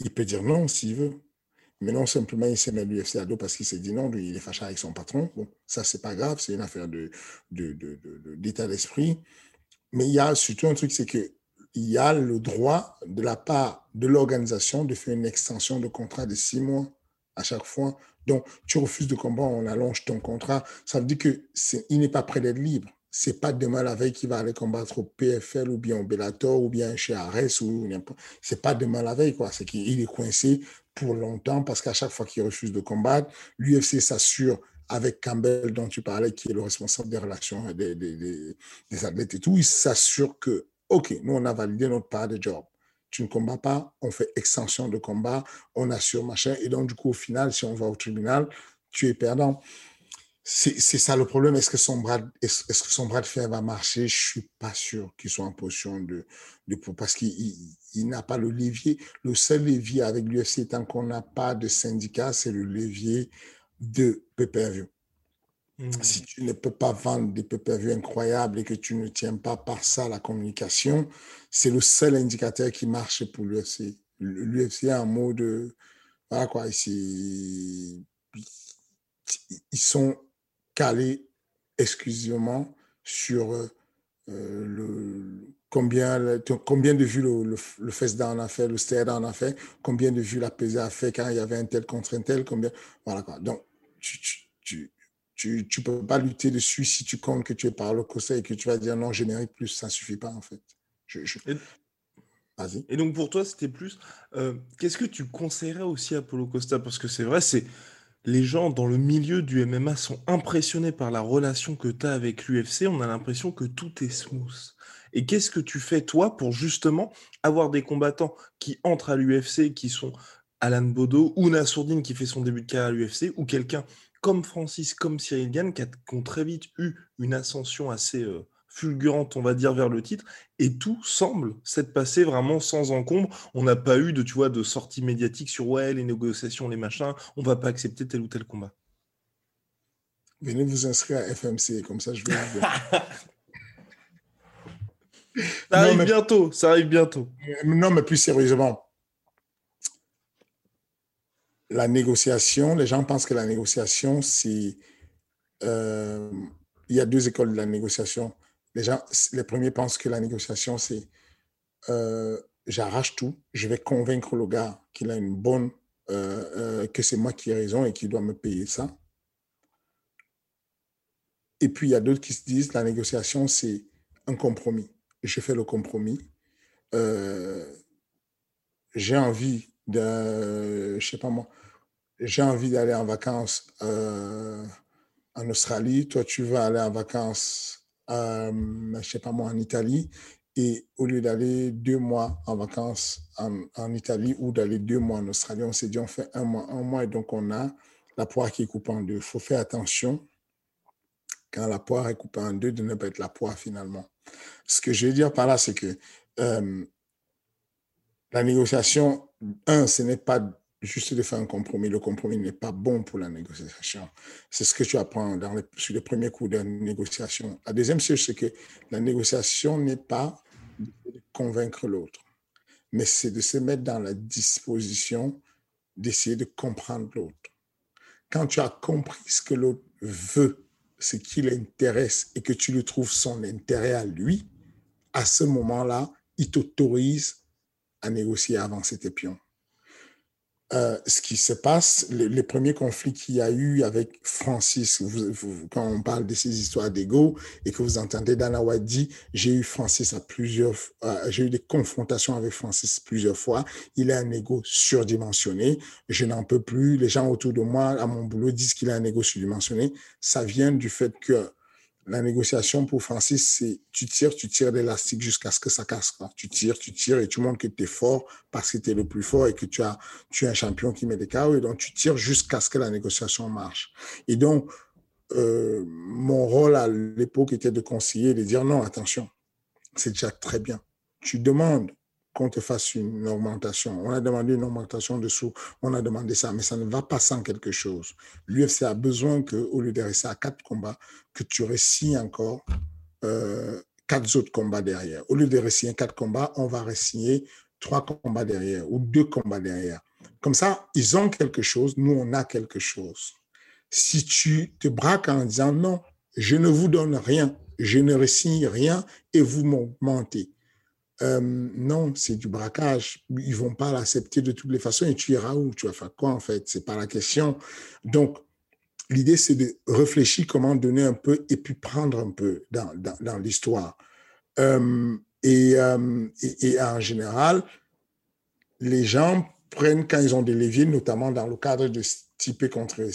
Il peut dire non s'il veut. Mais non, simplement, il s'est mis l'UFC à dos parce qu'il s'est dit non, lui, il est fâché avec son patron. Bon, ça, c'est pas grave, c'est une affaire de, d'état d'esprit. Mais il y a surtout un truc, c'est que il y a le droit de la part de l'organisation de faire une extension de contrat de six mois à chaque fois. Donc, tu refuses de combat, on allonge ton contrat. Ça veut dire que c'est, il n'est pas prêt d'être libre. C'est pas demain la veille qu'il va aller combattre au PFL ou bien au Bellator ou bien chez Ares ou. C'est pas demain la veille, quoi. C'est qu'il est coincé pour longtemps parce qu'à chaque fois qu'il refuse de combattre, l'UFC s'assure avec Campbell dont tu parlais, qui est le responsable des relations des, des, des, athlètes et tout, il s'assure que, OK, nous, on a validé notre part de job. Tu ne combats pas, on fait extension de combat, on assure machin. Et donc, du coup, au final, si on va au tribunal, tu es perdant. C'est ça le problème. Est-ce que, son bras, est-ce, que son bras de fer va marcher? Je suis pas sûr qu'il soit en position de, de parce qu'il il, n'a pas le levier. Le seul levier avec l'UFC, tant qu'on n'a pas de syndicat, c'est le levier de pay-per-view. Hmm. Si tu ne peux pas vendre des pay-per-view incroyables et que tu ne tiens pas par ça la communication, c'est le seul indicateur qui marche pour l'UFC. L'UFC a un mot de... Voilà quoi, ils sont calés exclusivement sur euh, le, combien, combien de vues le, le, le down a fait, le stare down a fait, combien de vues la pesée a fait quand il y avait un tel contre un tel, combien. Voilà quoi. Donc, tu, tu, tu, tu, peux pas lutter dessus si tu comptes que tu es par le conseil et que tu vas dire non, générique plus, ça suffit pas en fait. Je, Vas-y. Et donc pour toi, c'était plus. Euh, qu'est-ce que tu conseillerais aussi à Polo Costa? Parce que c'est vrai, c'est les gens dans le milieu du MMA sont impressionnés par la relation que tu as avec l'UFC. On a l'impression que tout est smooth. Et qu'est-ce que tu fais, toi, pour justement avoir des combattants qui entrent à l'UFC, qui sont Alan Bodo ou Nassourdine qui fait son début de carrière à l'UFC, ou quelqu'un comme Francis, comme Cyril Gann, qui, ont très vite eu une ascension assez euh, fulgurante, on va dire, vers le titre, et tout semble s'être passé vraiment sans encombre. On n'a pas eu de, tu vois, de sortie médiatique sur ouais, les négociations, les machins, on va pas accepter tel ou tel combat. Venez vous inscrire à FMC, comme ça je vais ça arrive bientôt, ça arrive bientôt. Non, mais plus sérieusement, la négociation, les gens pensent que la négociation, c'est... Euh, il y a deux écoles de la négociation. Les gens, les premiers pensent que la négociation, c'est euh, j'arrache tout, je vais convaincre le gars qu'il a une bonne, euh, que c'est moi qui ai raison et qu'il doit me payer ça. Et puis, il y a d'autres qui se disent la négociation, c'est un compromis. Je fais le compromis. j'ai envie de, je sais pas moi, j'ai envie d'aller en vacances euh, en Australie, toi tu vas aller en vacances, euh, je sais pas moi, en Italie, et au lieu d'aller deux mois en vacances en, en Italie ou d'aller deux mois en Australie, on s'est dit on fait un mois, un mois, et donc on a la poire qui est coupée en deux. Il faut faire attention quand la poire est coupée en deux de ne pas être la poire finalement. Ce que je veux dire par là, c'est que euh, la négociation, un, ce n'est pas juste de faire un compromis. Le compromis n'est pas bon pour la négociation. C'est ce que tu apprends dans sur les premiers cours de négociation. La deuxième chose, c'est que la négociation n'est pas de convaincre l'autre. mais c'est de se mettre dans la disposition d'essayer de comprendre l'autre. Quand tu as compris ce que l'autre veut, ce qui l'intéresse et que tu lui trouves son intérêt à lui, à ce moment-là, il t'autorise à négocier, à avancer tes pions. Euh, ce qui se passe, les, premiers conflits qu'il y a eu avec Francis, quand on parle de ces histoires d'ego et que vous entendez Dana White dit, j'ai eu Francis à plusieurs, j'ai eu des confrontations avec Francis plusieurs fois. Il a un ego surdimensionné. Je n'en peux plus. Les gens autour de moi, à mon boulot, disent qu'il a un ego surdimensionné. Ça vient du fait que la négociation pour Francis, c'est tu tires, tu tires l'élastique jusqu'à ce que ça casse. Tu tires, tu tires et tu montres que tu es fort parce que tu es le plus fort et que tu, as, tu es un champion qui met des KO. Et donc, tu tires jusqu'à ce que la négociation marche. Et donc, euh, mon rôle à l'époque était de conseiller, de dire non, attention, c'est déjà très bien. Tu demandes qu'on te fasse une augmentation. On a demandé une augmentation de sous, on a demandé ça, mais ça ne va pas sans quelque chose. L'UFC a besoin que, au lieu de rester à quatre combats, que tu récits encore euh, quatre autres combats derrière. Au lieu de réciter quatre combats, on va réciter trois combats derrière ou deux combats derrière. Comme ça, ils ont quelque chose, nous, on a quelque chose. Si tu te braques en disant non, je ne vous donne rien, je ne récite rien et vous m'augmentez euh, non, c'est du braquage. Ils vont pas l'accepter de toutes les façons et tu iras où? Tu vas faire quoi en fait? C'est pas la question. Donc, l'idée c'est de réfléchir comment donner un peu et puis prendre un peu dans, dans, l'histoire. Euh, et, euh, et, en général, les gens prennent quand ils ont des leviers, notamment dans le cadre de type contre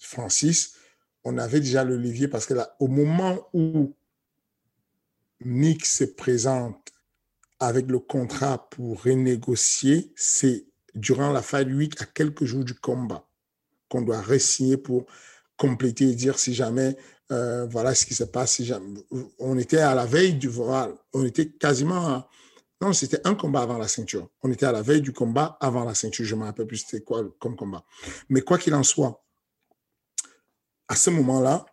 Francis, on avait déjà le levier parce que là, au moment où Nick se présente avec le contrat pour renégocier, c'est durant la du week, à quelques jours du combat, qu'on doit re-signer pour compléter et dire si jamais, euh, voilà ce qui se passe. On était à la veille du voile, on était quasiment. non, c'était un combat avant la ceinture. On était à la veille du combat avant la ceinture. Je ne me rappelle plus c'était quoi comme combat. Mais quoi qu'il en soit, à ce moment-là,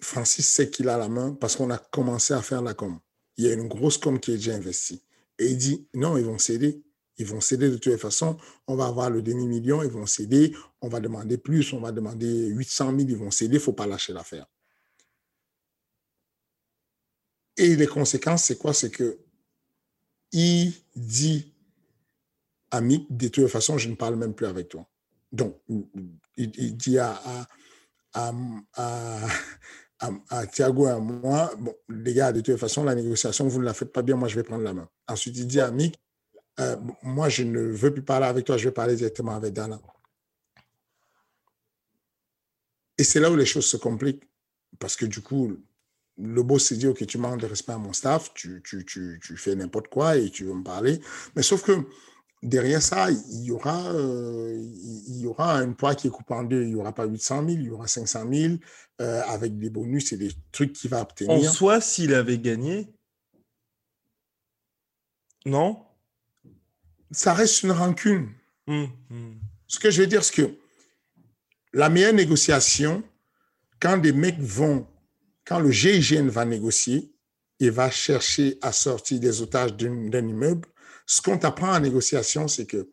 Francis sait qu'il a la main parce qu'on a commencé à faire la com il y a une grosse com qui est déjà investie. Et il dit, non, ils vont céder. Ils vont céder de toutes les façons. On va avoir le demi-million, ils vont céder. On va demander plus, on va demander 800 000, ils vont céder. Il ne faut pas lâcher l'affaire. Et les conséquences, c'est quoi? C'est que il dit à Mick, de toute façon, je ne parle même plus avec toi. Donc, il, dit à, à, Thiago et à moi, bon, les gars, de toute façon, la négociation, vous ne la faites pas bien, moi, je vais prendre la main. Ensuite, il dit à Mick, euh, moi, je ne veux plus parler avec toi, je vais parler directement avec Dana. Et c'est là où les choses se compliquent, parce que du coup, le boss s'est dit, OK, tu manques de respect à mon staff, tu, tu, tu, tu fais n'importe quoi et tu veux me parler. Mais sauf que derrière ça, il y aura, euh, il y aura un poids qui est coupé en deux. Il n'y aura pas 800 000, il y aura 500 000 euh, avec des bonus et des trucs qu'il va obtenir. En soi, s'il avait gagné, non? Ça reste une rancune. Hum, hum. Ce que je veux dire, c'est que la meilleure négociation, quand des mecs vont, quand le GIGN va négocier et va chercher à sortir des otages d'un immeuble, ce qu'on t'apprend en négociation, c'est que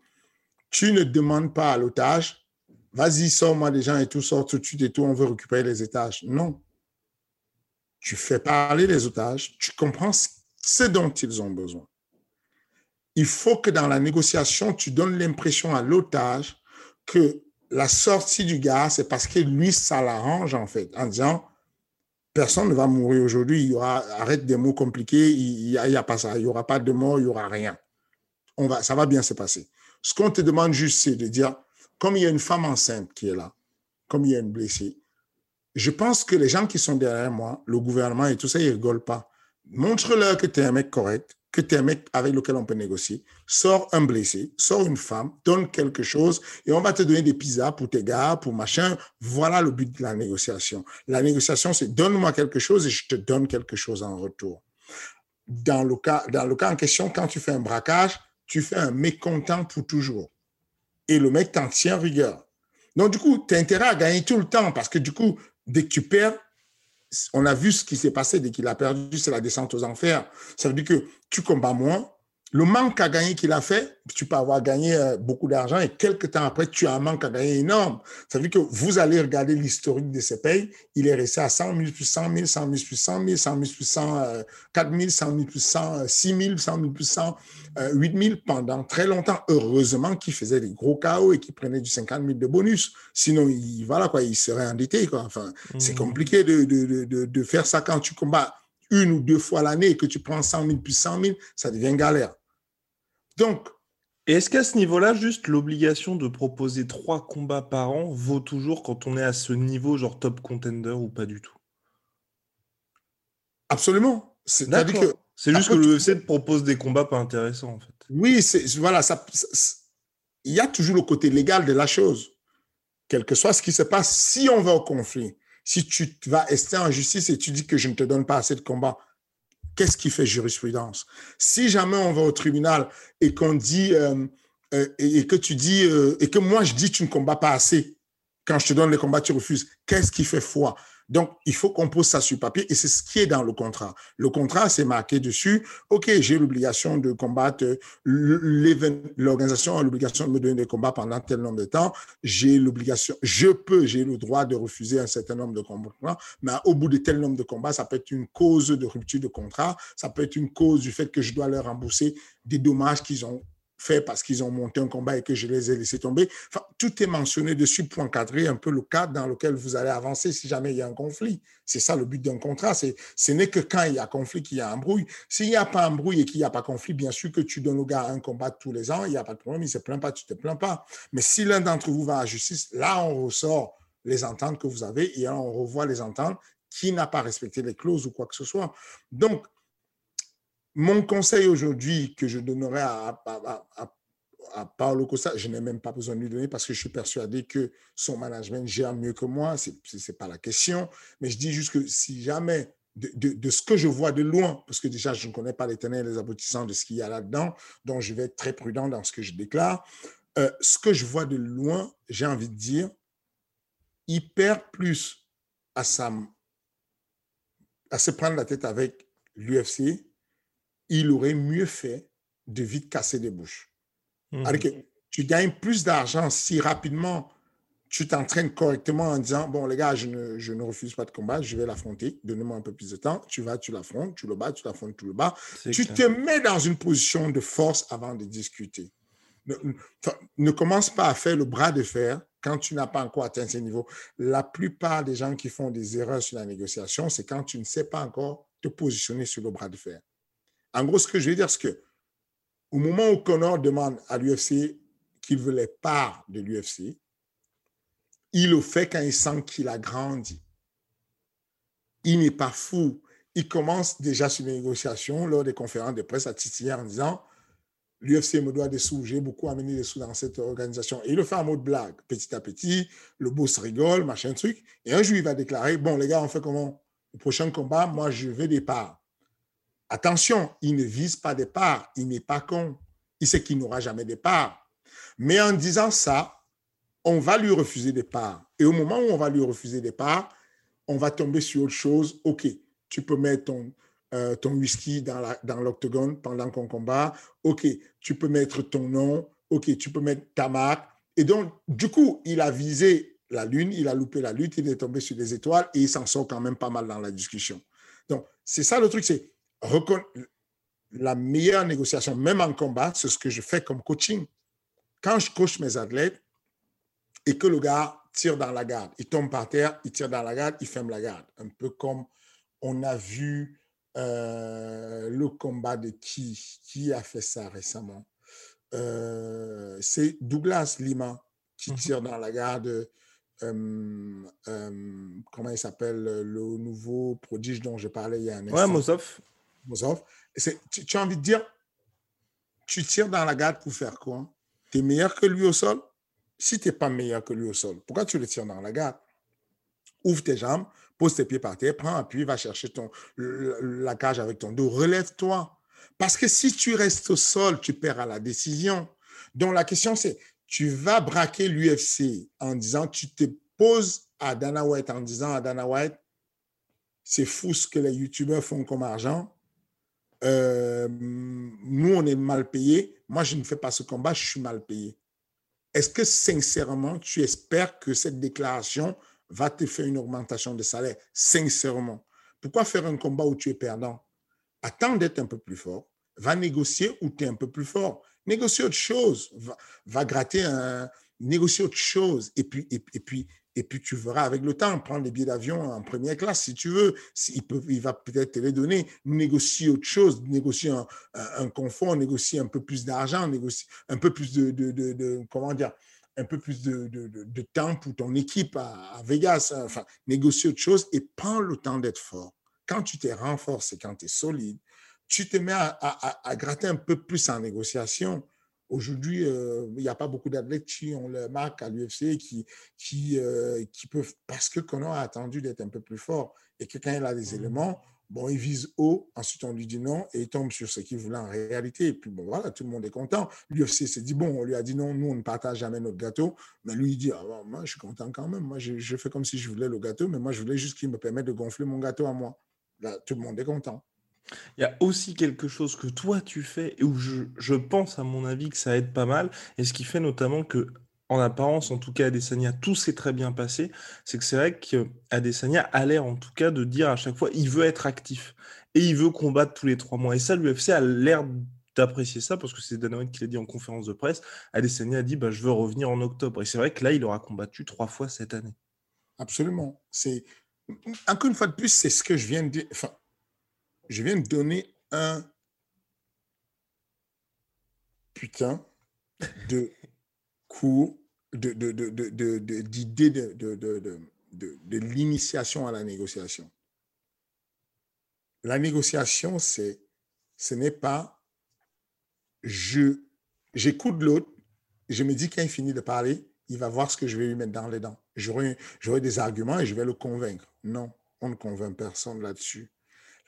tu ne demandes pas à l'otage, vas-y, sors-moi des gens et tout, sort tout de suite et tout, on veut récupérer les étages. Non. Tu fais parler les otages, tu comprends ce dont ils ont besoin. Il faut que dans la négociation, tu donnes l'impression à l'otage que la sortie du gars, c'est parce que lui, ça l'arrange en fait, en disant, personne ne va mourir aujourd'hui, arrête des mots compliqués, il n'y a, a, pas ça, il n'y aura pas de mort, il n'y aura rien va, ça va bien se passer. Ce qu'on te demande juste, c'est de dire, comme il y a une femme enceinte qui est là, comme il y a une blessée, je pense que les gens qui sont derrière moi, le gouvernement et tout ça, ils rigolent pas. Montre-leur que tu es un mec correct, que tu es un mec avec lequel on peut négocier. Sors un blessé, sors une femme, donne quelque chose et on va te donner des pizzas pour tes gars, pour machin. Voilà le but de la négociation. La négociation, c'est donne-moi quelque chose et je te donne quelque chose en retour. Dans le cas, dans le cas en question, quand tu fais un braquage, tu fais un mécontent pour toujours. Et le mec t'en tient rigueur. Donc, du coup, tu as intérêt à gagner tout le temps parce que du coup, dès que tu perds, on a vu ce qui s'est passé dès qu'il a perdu, c'est la descente aux enfers. Ça veut dire que tu combats moins, le manque à gagner qu'il a fait, tu peux avoir gagné euh, beaucoup d'argent et quelques temps après, tu as un manque à gagner énorme. Ça veut dire que vous allez regarder l'historique de ces pays. Il est resté à 100 000 plus 100 000, 100 000 plus 100 000, 100 000 plus 100, 4 000, 100 000 plus 100, 6 000, 100 000 plus 100, 8 000 pendant très longtemps. Heureusement qu'il faisait des gros chaos et qu'il prenait du 50 000 de bonus. Sinon, il, voilà, quoi, il serait endetté. Quoi. Enfin, c'est mmh. compliqué de, de, de, de faire ça quand tu combats une ou deux fois l'année et que tu prends 100 000 plus 100 000, ça devient galère. Donc. est-ce qu'à ce, niveau-là, juste l'obligation de proposer trois combats par an vaut toujours quand on est à ce niveau, genre top contender ou pas du tout? Absolument. C'est. C'est juste que le UFC te propose des combats pas intéressants, en fait. Oui, voilà, ça, il y a toujours le côté légal de la chose. Quel que soit ce qui se passe, si on va au conflit, si tu vas rester en justice et tu dis que je ne te donne pas assez de combats, qu'est-ce qui fait jurisprudence? Si jamais on va au tribunal et qu'on dit euh, euh, et que tu dis euh, et que moi je dis tu ne combats pas assez, quand je te donne les combats tu refuses, qu'est-ce qui fait foi? Donc, il faut qu'on pose ça sur papier et c'est ce qui est dans le contrat. Le contrat, c'est marqué dessus, OK, j'ai l'obligation de combattre, l'organisation a l'obligation de me donner des combats pendant tel nombre de temps, j'ai l'obligation, je peux, j'ai le droit de refuser un certain nombre de combats, mais au bout de tel nombre de combats, ça peut être une cause de rupture de contrat, ça peut être une cause du fait que je dois leur rembourser des dommages qu'ils ont fait parce qu'ils ont monté un combat et que je les ai laissés tomber. Tout est mentionné dessus pour encadrer un peu le cadre dans lequel vous allez avancer si jamais il y a un conflit. C'est ça le but d'un contrat. Ce n'est que quand il y a conflit qu'il y a un brouille. S'il n'y a pas un brouille et qu'il n'y a pas conflit, bien sûr que tu donnes au gars un combat tous les ans, il n'y a pas de problème, il ne se plaint pas, tu ne te plains pas. Mais si l'un d'entre vous va à la justice, là, on ressort les ententes que vous avez et on revoit les ententes qui n'a pas respecté les clauses ou quoi que ce soit. Donc, mon conseil aujourd'hui que je donnerais à, à, Paolo Costa, je n'ai même pas besoin de lui donner parce que je suis persuadé que son management gère mieux que moi. Ce n'est pas la question. Mais je dis juste que si jamais, de, ce que je vois de loin, parce que déjà, je ne connais pas les tenants et les aboutissants de ce qu'il y a là-dedans, donc je vais être très prudent dans ce que je déclare. Euh, ce que je vois de loin, j'ai envie de dire, il perd plus à, à se prendre la tête avec l'UFC il aurait mieux fait de vite casser des bouches. Mmh. que tu gagnes plus d'argent si rapidement tu t'entraînes correctement en disant Bon, les gars, je ne, refuse pas de combat, je vais l'affronter, donnez-moi un peu plus de temps. Tu vas, tu l'affrontes, tu le bats, tu l'affrontes, tu le bats. Tu te mets dans une position de force avant de discuter. Ne, ne, commence pas à faire le bras de fer quand tu n'as pas encore atteint ce niveau. La plupart des gens qui font des erreurs sur la négociation, c'est quand tu ne sais pas encore te positionner sur le bras de fer. En gros, ce que je veux dire, c'est que au moment où Connor demande à l'UFC qu'il veut les parts de l'UFC, il le fait quand il sent qu'il a grandi. Il n'est pas fou. Il commence déjà sur les négociations lors des conférences de presse à titiller en disant l'UFC me doit des sous, j'ai beaucoup amené des sous dans cette organisation. Et il le fait en mode blague. Petit à petit, le boss rigole, machin truc. Et un jour, il va déclarer Bon, les gars, on fait comment? Au prochain combat, moi, je veux des parts. Attention, il ne vise pas des parts, il n'est pas con, il sait qu'il n'aura jamais des parts. Mais en disant ça, on va lui refuser des parts. Et au moment où on va lui refuser des parts, on va tomber sur autre chose. OK, tu peux mettre ton, euh, ton whisky dans l'octogone pendant qu'on combat. OK, tu peux mettre ton nom. OK, tu peux mettre ta marque. Et donc, du coup, il a visé la lune, il a loupé la lutte, il est tombé sur des étoiles et il s'en sort quand même pas mal dans la discussion. Donc, c'est ça le truc, c'est la meilleure négociation, même en combat, c'est ce que je fais comme coaching. Quand je coach mes athlètes et que le gars tire dans la garde, il tombe par terre, il tire dans la garde, il ferme la garde. Un peu comme on a vu euh, le combat de qui Qui a fait ça récemment euh, C'est Douglas Lima qui mhm. tire dans la garde. Euh, comment il s'appelle le nouveau prodige dont je parlais il y a un instant. Ouais, Tu, as envie de dire, tu tires dans la garde pour faire quoi? Tu es meilleur que lui au sol? Si tu n'es pas meilleur que lui au sol, pourquoi tu le tires dans la garde? Ouvre tes jambes, pose tes pieds par terre, prends appui, va chercher ton, la cage avec ton dos, relève-toi. Parce que si tu restes au sol, tu perds à la décision. Donc la question c'est, tu vas braquer l'UFC en disant, tu te poses à Dana White en disant à Dana White, c'est fou ce que les YouTubeurs font comme argent euh, nous, on est mal payé. Moi, je ne fais pas ce combat, je suis mal payé. Est-ce que sincèrement, tu espères que cette déclaration va te faire une augmentation de salaire? Sincèrement. Pourquoi faire un combat où tu es perdant? Attends d'être un peu plus fort. Va négocier où tu es un peu plus fort. Négocie autre chose. Va, gratter un. Négocier autre chose. Et puis, et, puis, et puis tu verras avec le temps, prendre des billets d'avion en première classe si tu veux. Il, peut, il va peut-être te les donner. Négocier autre chose, négocier un, confort, négocier un peu plus d'argent, négocier un peu plus de, comment dire, un peu plus de, temps pour ton équipe à, Vegas. Enfin, négocier autre chose et prends le temps d'être fort. Quand tu t'es renforcé, quand tu es solide, tu te mets à, gratter un peu plus en négociation. Aujourd'hui, euh, il n'y a pas beaucoup d'athlètes qui ont le marque à l'UFC qui, qui, euh, qui peuvent, parce que Conor a attendu d'être un peu plus fort et que quand il a des mmh. éléments, bon, il vise haut, ensuite on lui dit non et il tombe sur ce qu'il voulait en réalité. Et puis bon, voilà, tout le monde est content. L'UFC s'est dit, bon, on lui a dit non, nous, on ne partage jamais notre gâteau. Mais lui, il dit, ah, moi, je suis content quand même. Moi, je, je, fais comme si je voulais le gâteau, mais moi, je voulais juste qu'il me permette de gonfler mon gâteau à moi. Là, tout le monde est content. Il y a aussi quelque chose que toi tu fais et où je, pense à mon avis que ça aide pas mal et ce qui fait notamment que en apparence, en tout cas, Adesanya, tout s'est très bien passé. C'est que c'est vrai qu'Adesanya a l'air, en tout cas, de dire à chaque fois, il veut être actif et il veut combattre tous les trois mois. Et ça, l'UFC a l'air d'apprécier ça parce que c'est Dana White qui l'a dit en conférence de presse. Adesanya a dit, bah, je veux revenir en octobre. Et c'est vrai que là, il aura combattu trois fois cette année. Absolument. C'est encore une fois de plus, c'est ce que je viens de dire. Enfin, je viens de donner un putain de cours d'idée de, de, de, de, l'initiation à la négociation. La négociation, c'est, ce n'est pas je, j'écoute l'autre, je me dis quand il finit de parler, il va voir ce que je vais lui mettre dans les dents. J'aurai, j'aurai des arguments et je vais le convaincre. Non, on ne convainc personne là-dessus.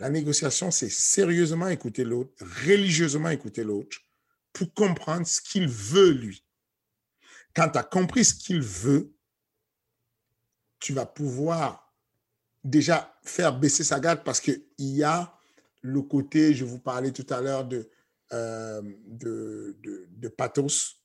La négociation, c'est sérieusement écouter l'autre, religieusement écouter l'autre, pour comprendre ce qu'il veut, lui. Quand tu as compris ce qu'il veut, tu vas pouvoir déjà faire baisser sa garde parce qu'il y a le côté, je vous parlais tout à l'heure de, euh, de, de, de pathos,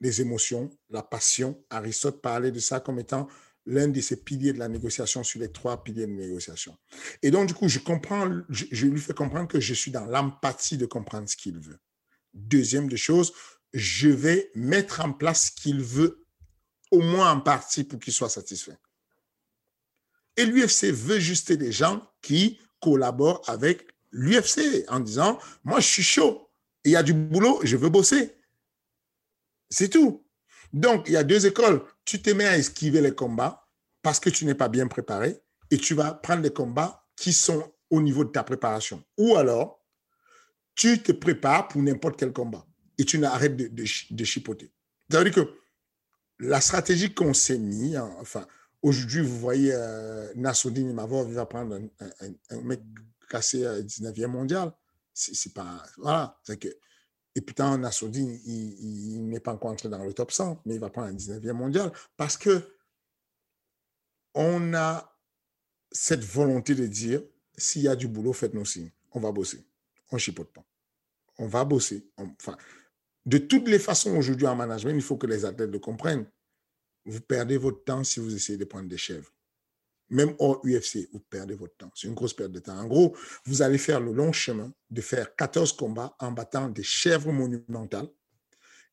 des émotions, la passion. Aristote parlait de ça comme étant l'un de ces piliers de la négociation sur les trois piliers de négociation. Et donc, du coup, je comprends, je, lui fais comprendre que je suis dans l'empathie de comprendre ce qu'il veut. Deuxième des choses, je vais mettre en place ce qu'il veut, au moins en partie, pour qu'il soit satisfait. Et l'UFC veut juste des gens qui collaborent avec l'UFC en disant, moi, je suis chaud, il y a du boulot, je veux bosser. C'est tout. Donc, il y a deux écoles. Tu te mets à esquiver les combats parce que tu n'es pas bien préparé et tu vas prendre les combats qui sont au niveau de ta préparation. Ou alors, tu te prépares pour n'importe quel combat et tu n'arrêtes de, chipoter. Ça veut dire que la stratégie qu'on s'est mis, hein, enfin, aujourd'hui, vous voyez euh, Nassoudine il va prendre un, mec cassé à 19e mondial. C'est pas. Voilà. C'est que et putain, Nassoudine, il, il n'est pas encore entré dans le top 100, mais il va prendre un 19e mondial parce que on a cette volonté de dire s'il y a du boulot, faites-nous signe. On va bosser. On chipote pas. On va bosser. enfin, de toutes les façons, aujourd'hui en management, il faut que les athlètes le comprennent. Vous perdez votre temps si vous essayez de prendre des chèvres même hors UFC, vous perdez votre temps. C'est une grosse perte de temps. En gros, vous allez faire le long chemin de faire 14 combats en battant des chèvres monumentales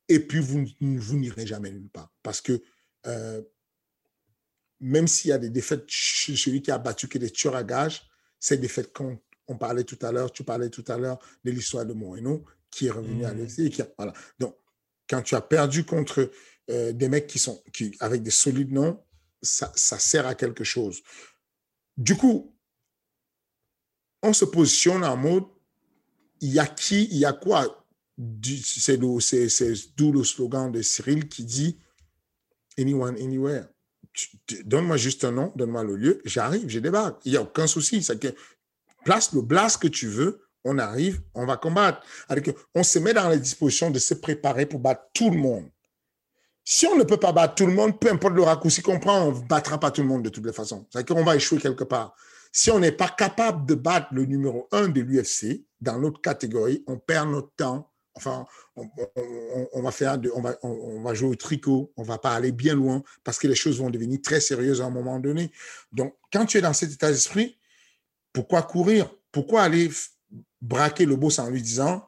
et puis vous, vous n'irez jamais nulle part. Parce que euh, même s'il y a des défaites, celui qui a battu que des tueurs à gages, ces défaites qu'on on parlait tout à l'heure, tu parlais tout à l'heure de l'histoire de Moreno qui est revenu à mmh. l'UFC. Qui voilà. Donc, quand tu as perdu contre euh, des mecs qui sont qui, avec des solides noms, ça, sert à quelque chose. Du coup, on se positionne en mode, il y a qui, il y a quoi? C'est d'où le slogan de Cyril qui dit Anyone, anywhere. Donne-moi juste un nom, donne-moi le lieu, j'arrive, je débarque. Il n'y a aucun souci. Que place le blast que tu veux, on arrive, on va combattre. on se met dans les dispositions de se préparer pour battre tout le monde. Si on ne peut pas battre tout le monde, peu importe le raccourci qu'on prend, on ne battra pas tout le monde de toutes les façons. C'est-à-dire qu'on va échouer quelque part. Si on n'est pas capable de battre le numéro un de l'UFC, dans notre catégorie, on perd notre temps. Enfin, on, va faire on, va, on, va jouer au tricot, on va pas aller bien loin parce que les choses vont devenir très sérieuses à un moment donné. Donc, quand tu es dans cet état d'esprit, pourquoi courir? Pourquoi aller braquer le boss en lui disant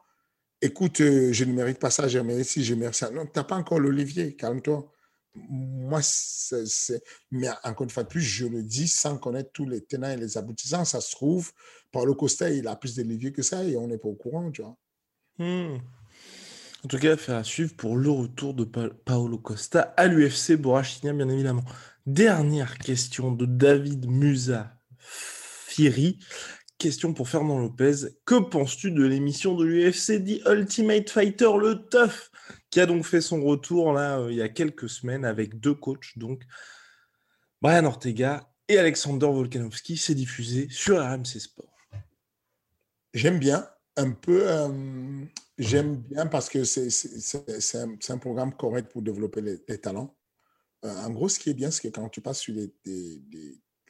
écoute, euh, je ne mérite pas ça, je mérite je mérite ça. Non, tu n'as pas encore l'olivier, calme-toi. Moi, c'est. Mais encore une fois plus, je le dis sans connaître tous les tenants et les aboutissants. Ça se trouve, Paulo Costa, il a plus d'olivier que ça et on n'est pas au courant, tu vois. Hmm. En tout cas, faire à suivre pour le retour de Paolo Costa à l'UFC Borrachina, bien évidemment. Dernière question de David Musa Firi. Question pour Fernand Lopez. Que penses-tu de l'émission de l'UFC The Ultimate Fighter, le Tough, qui a donc fait son retour là euh, il y a quelques semaines avec deux coachs, donc Brian Ortega et Alexander Volkanovski. C'est diffusé sur RMC Sport. J'aime bien, un peu, euh, j'aime bien parce que c'est un, un, programme correct pour développer les, talents. Euh, en gros, ce qui est bien, c'est que quand tu passes sur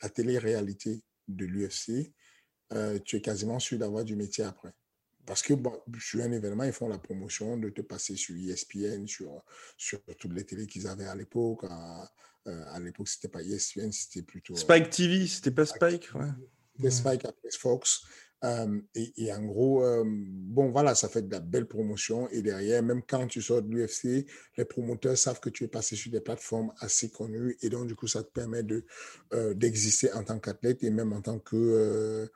la télé-réalité de l'UFC, euh, tu es quasiment sûr d'avoir du métier après. Parce que bon, sur un événement, ils font la promotion de te passer sur ESPN, sur, sur toutes les télés qu'ils avaient à l'époque. À, euh, l'époque, c'était pas ESPN, c'était plutôt. Euh, Spike TV, c'était pas Spike, ouais. C'était Spike après Fox. et, en gros, bon, voilà, ça fait de la belle promotion. Et derrière, même quand tu sors de l'UFC, les promoteurs savent que tu es passé sur des plateformes assez connues. Et donc, du coup, ça te permet de, d'exister en tant qu'athlète et même en tant que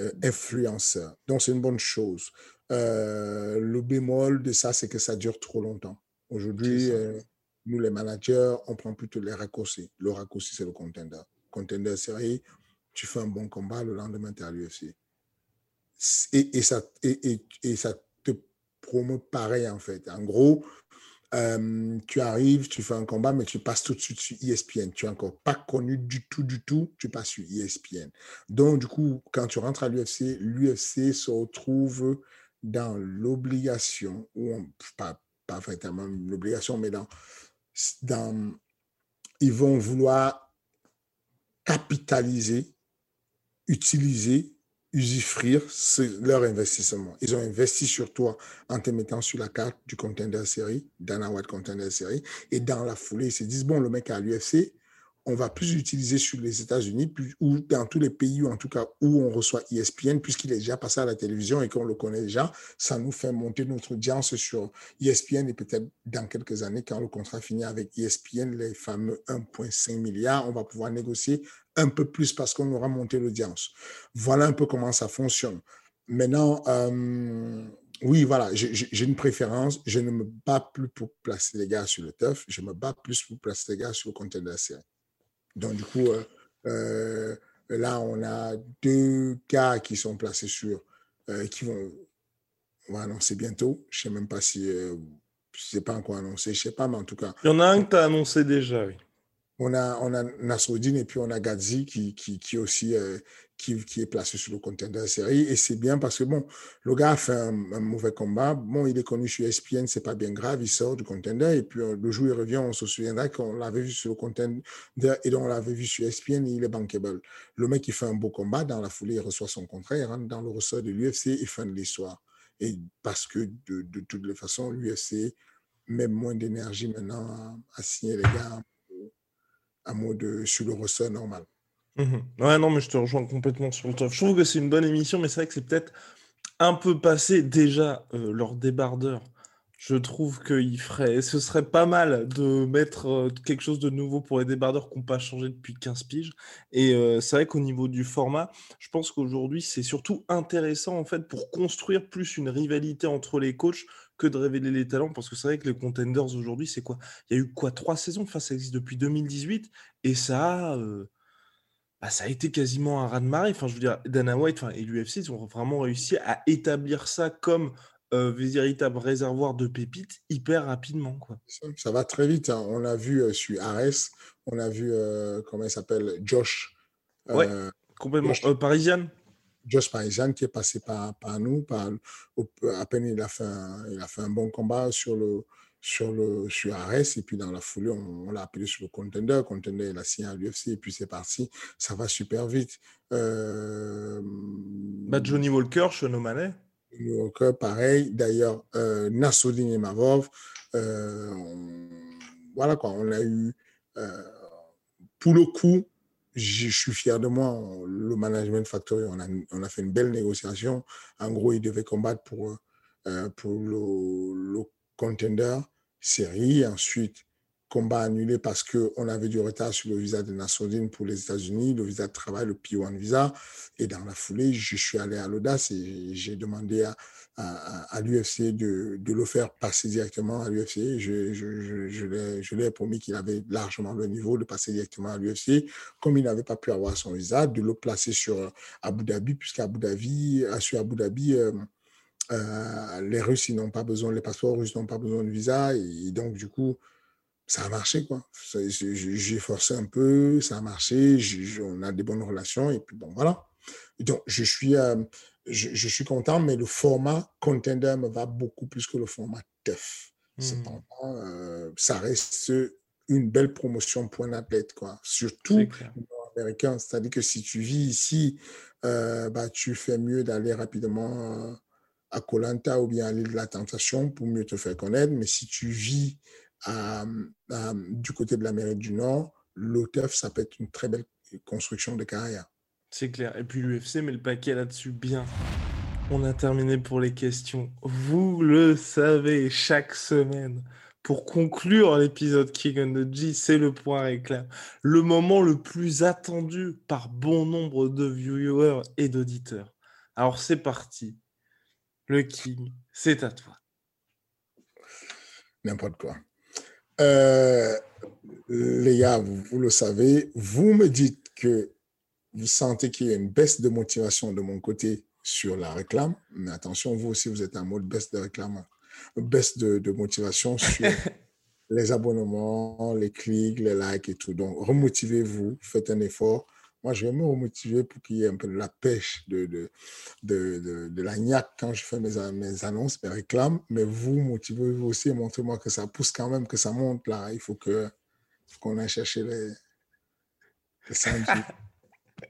euh, influenceur. Donc, c'est une bonne chose. Euh, le bémol de ça, c'est que ça dure trop longtemps. Aujourd'hui, euh, nous, les managers, on prend plutôt les raccourcis. Le raccourci, c'est le contender. Contender série, tu fais un bon combat, le lendemain, tu es à l'UFC. Et, et, ça, et, et, ça te promeut pareil, en fait. En gros, euh, tu arrives, tu fais un combat, mais tu passes tout de suite sur ESPN. Tu n'es encore pas connu du tout, du tout, tu passes sur ESPN. Donc, du coup, quand tu rentres à l'UFC, l'UFC se retrouve dans l'obligation, ou pas, pas vraiment l'obligation, mais dans. Ils vont vouloir capitaliser, utiliser usufruire leur investissement. Ils ont investi sur toi en te mettant sur la carte du contender série, Dana White contender série, et dans la foulée, ils se disent, bon, le mec à l'UFC, on va plus utiliser sur les États-Unis ou dans tous les pays, en tout cas où on reçoit ESPN, puisqu'il est déjà passé à la télévision et qu'on le connaît déjà, ça nous fait monter notre audience sur ESPN et peut-être dans quelques années, quand le contrat finit avec ESPN, les fameux 1,5 milliards, on va pouvoir négocier un peu plus parce qu'on aura monté l'audience. Voilà un peu comment ça fonctionne. Maintenant, euh, oui, voilà, j'ai une préférence. Je ne me bats plus pour placer les gars sur le TUF, je me bats plus pour placer les gars sur le contenu de la série. Donc, du coup, euh, euh, là, on a deux gars qui sont placés sur, qui vont, on va annoncer bientôt. Je ne sais même pas si, sais pas encore annoncé, je ne sais pas, mais en tout cas. Il y en a un que tu as annoncé déjà, oui on a, on a Nasruddin et puis on a Gadzi qui, qui, qui aussi euh, qui, est placé sur le contender série. Et c'est bien parce que bon, le gars a fait un, mauvais combat. Bon, il est connu sur ESPN, c'est pas bien grave, il sort du contender. Et puis euh, le jour il revient, on se souviendra qu'on l'avait vu sur le contender et donc on l'avait vu sur ESPN, il est bankable. Le mec, il fait un beau combat, dans la foulée, il reçoit son contrat, il rentre dans le ressort de l'UFC, il fin de l'histoire. Et parce que de, toutes les façons, l'UFC met moins d'énergie maintenant à signer les gars à mode sur le ressort normal. Mhm. Ouais, non, mais je te rejoins complètement sur le top. Je trouve que c'est une bonne émission, mais c'est vrai que c'est peut-être un peu passé déjà euh, leur débardeur. Je trouve qu'il ferait, ce serait pas mal de mettre euh, quelque chose de nouveau pour les débardeurs qui n'ont pas changé depuis 15 piges. Et euh, c'est vrai qu'au niveau du format, je pense qu'aujourd'hui, c'est surtout intéressant en fait pour construire plus une rivalité entre les coachs que de révéler les talents, parce que c'est vrai que les contenders aujourd'hui, c'est quoi? Il y a eu quoi? Trois saisons? Enfin, ça existe depuis 2018, et ça a, bah, ça a été quasiment un raz-de-marée. Enfin, je veux dire, Dana White et l'UFC, ils ont vraiment réussi à établir ça comme euh, véritable réservoir de pépites hyper rapidement. Quoi. Ça, va très vite. Hein. On a vu euh, sur Ares, on a vu, comment il s'appelle, Josh. Ouais, complètement. Parisienne Josh Parisian qui est passé par, par nous. Par, à peine il a, fait un, il a fait un bon combat sur le sur le sur Ares et puis dans la foulée on, l'a appelé sur le contender contender il a signé à l'UFC et puis c'est parti ça va super vite euh... bah Johnny Walker Sean O'Malley New Yorker, pareil. D'ailleurs, euh, et Mavov, euh, voilà quoi, on a eu, euh, pour le coup, je suis fier de moi. Le Management Factory, on a, on a fait une belle négociation. En gros, ils devaient combattre pour, euh, pour le, le contender série. Ensuite, combat annulé parce qu'on avait du retard sur le visa de Nassau pour les États-Unis, le visa de travail, le P1 visa. Et dans la foulée, je suis allé à l'audace et j'ai demandé à, l'UFC de, de, le faire passer directement à l'UFC. Je, je, je, je l'ai promis qu'il avait largement le niveau de passer directement à l'UFC. Comme il n'avait pas pu avoir son visa, de le placer sur Abu Dhabi, puisqu'Abu Dhabi, euh, sur Abu Dhabi, euh, les Russes, ils n'ont pas besoin, les passeports russes n'ont pas besoin de visa. Et donc, du coup, ça a marché, quoi. J'ai forcé un peu, ça a marché, on a des bonnes relations, et puis bon, voilà. Donc, je suis, euh, je, suis content, mais le format contender me va beaucoup plus que le format TEF. Mmh. Cependant, euh, ça reste une belle promotion pour un athlète, quoi. Surtout américain. C'est-à-dire que si tu vis ici, euh, bah, tu fais mieux d'aller rapidement à Colanta ou bien à l'île de la Tentation pour mieux te faire connaître. Mais si tu vis du côté de l'Amérique du Nord, l'OTEF, ça peut être une très belle construction de carrière. C'est clair. Et puis l'UFC met le paquet là-dessus bien. On a terminé pour les questions. Vous le savez, chaque semaine, pour conclure l'épisode King the G, c'est le point réclame. Le moment le plus attendu par bon nombre de viewers et d'auditeurs. Alors c'est parti. Le King, c'est à toi. N'importe quoi. Euh, les gars, vous, le savez, vous me dites que vous sentez qu'il y a une baisse de motivation de mon côté sur la réclame, mais attention, vous aussi, vous êtes en mode baisse de réclame, baisse de, motivation sur les abonnements, les clics, les likes et tout. Donc, remotivez-vous, faites un effort moi, je vais me remotiver pour qu'il y ait un peu de la pêche, de, de, de, de, la niaque quand je fais mes, mes annonces, mes réclames. Mais vous, motivez-vous aussi et montrez-moi que ça pousse quand même, que ça monte là. Il faut que qu'on aille chercher les, les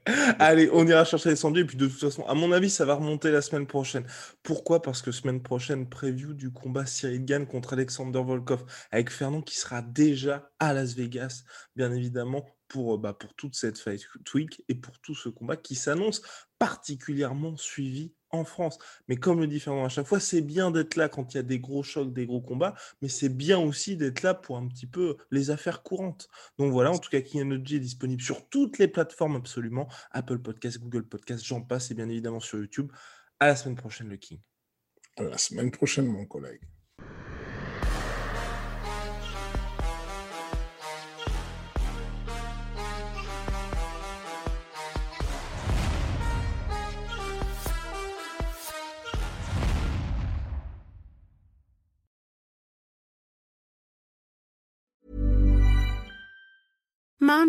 Allez, on ira chercher les sandwichs. Et puis de toute façon, à mon avis, ça va remonter la semaine prochaine. Pourquoi? Parce que semaine prochaine, preview du combat Cyril Gann contre Alexander Volkov avec Fernand qui sera déjà à Las Vegas, bien évidemment, pour, bah, pour toute cette fight week et pour tout ce combat qui s'annonce particulièrement suivi en France. Mais comme le dit Fernand à chaque fois, c'est bien d'être là quand il y a des gros chocs, des gros combats, mais c'est bien aussi d'être là pour un petit peu les affaires courantes. Donc voilà, en tout cas, Energy est disponible sur toutes les plateformes absolument, Apple Podcast, Google Podcast, j'en passe, et bien évidemment sur YouTube. À la semaine prochaine, le King. À la semaine prochaine, mon collègue.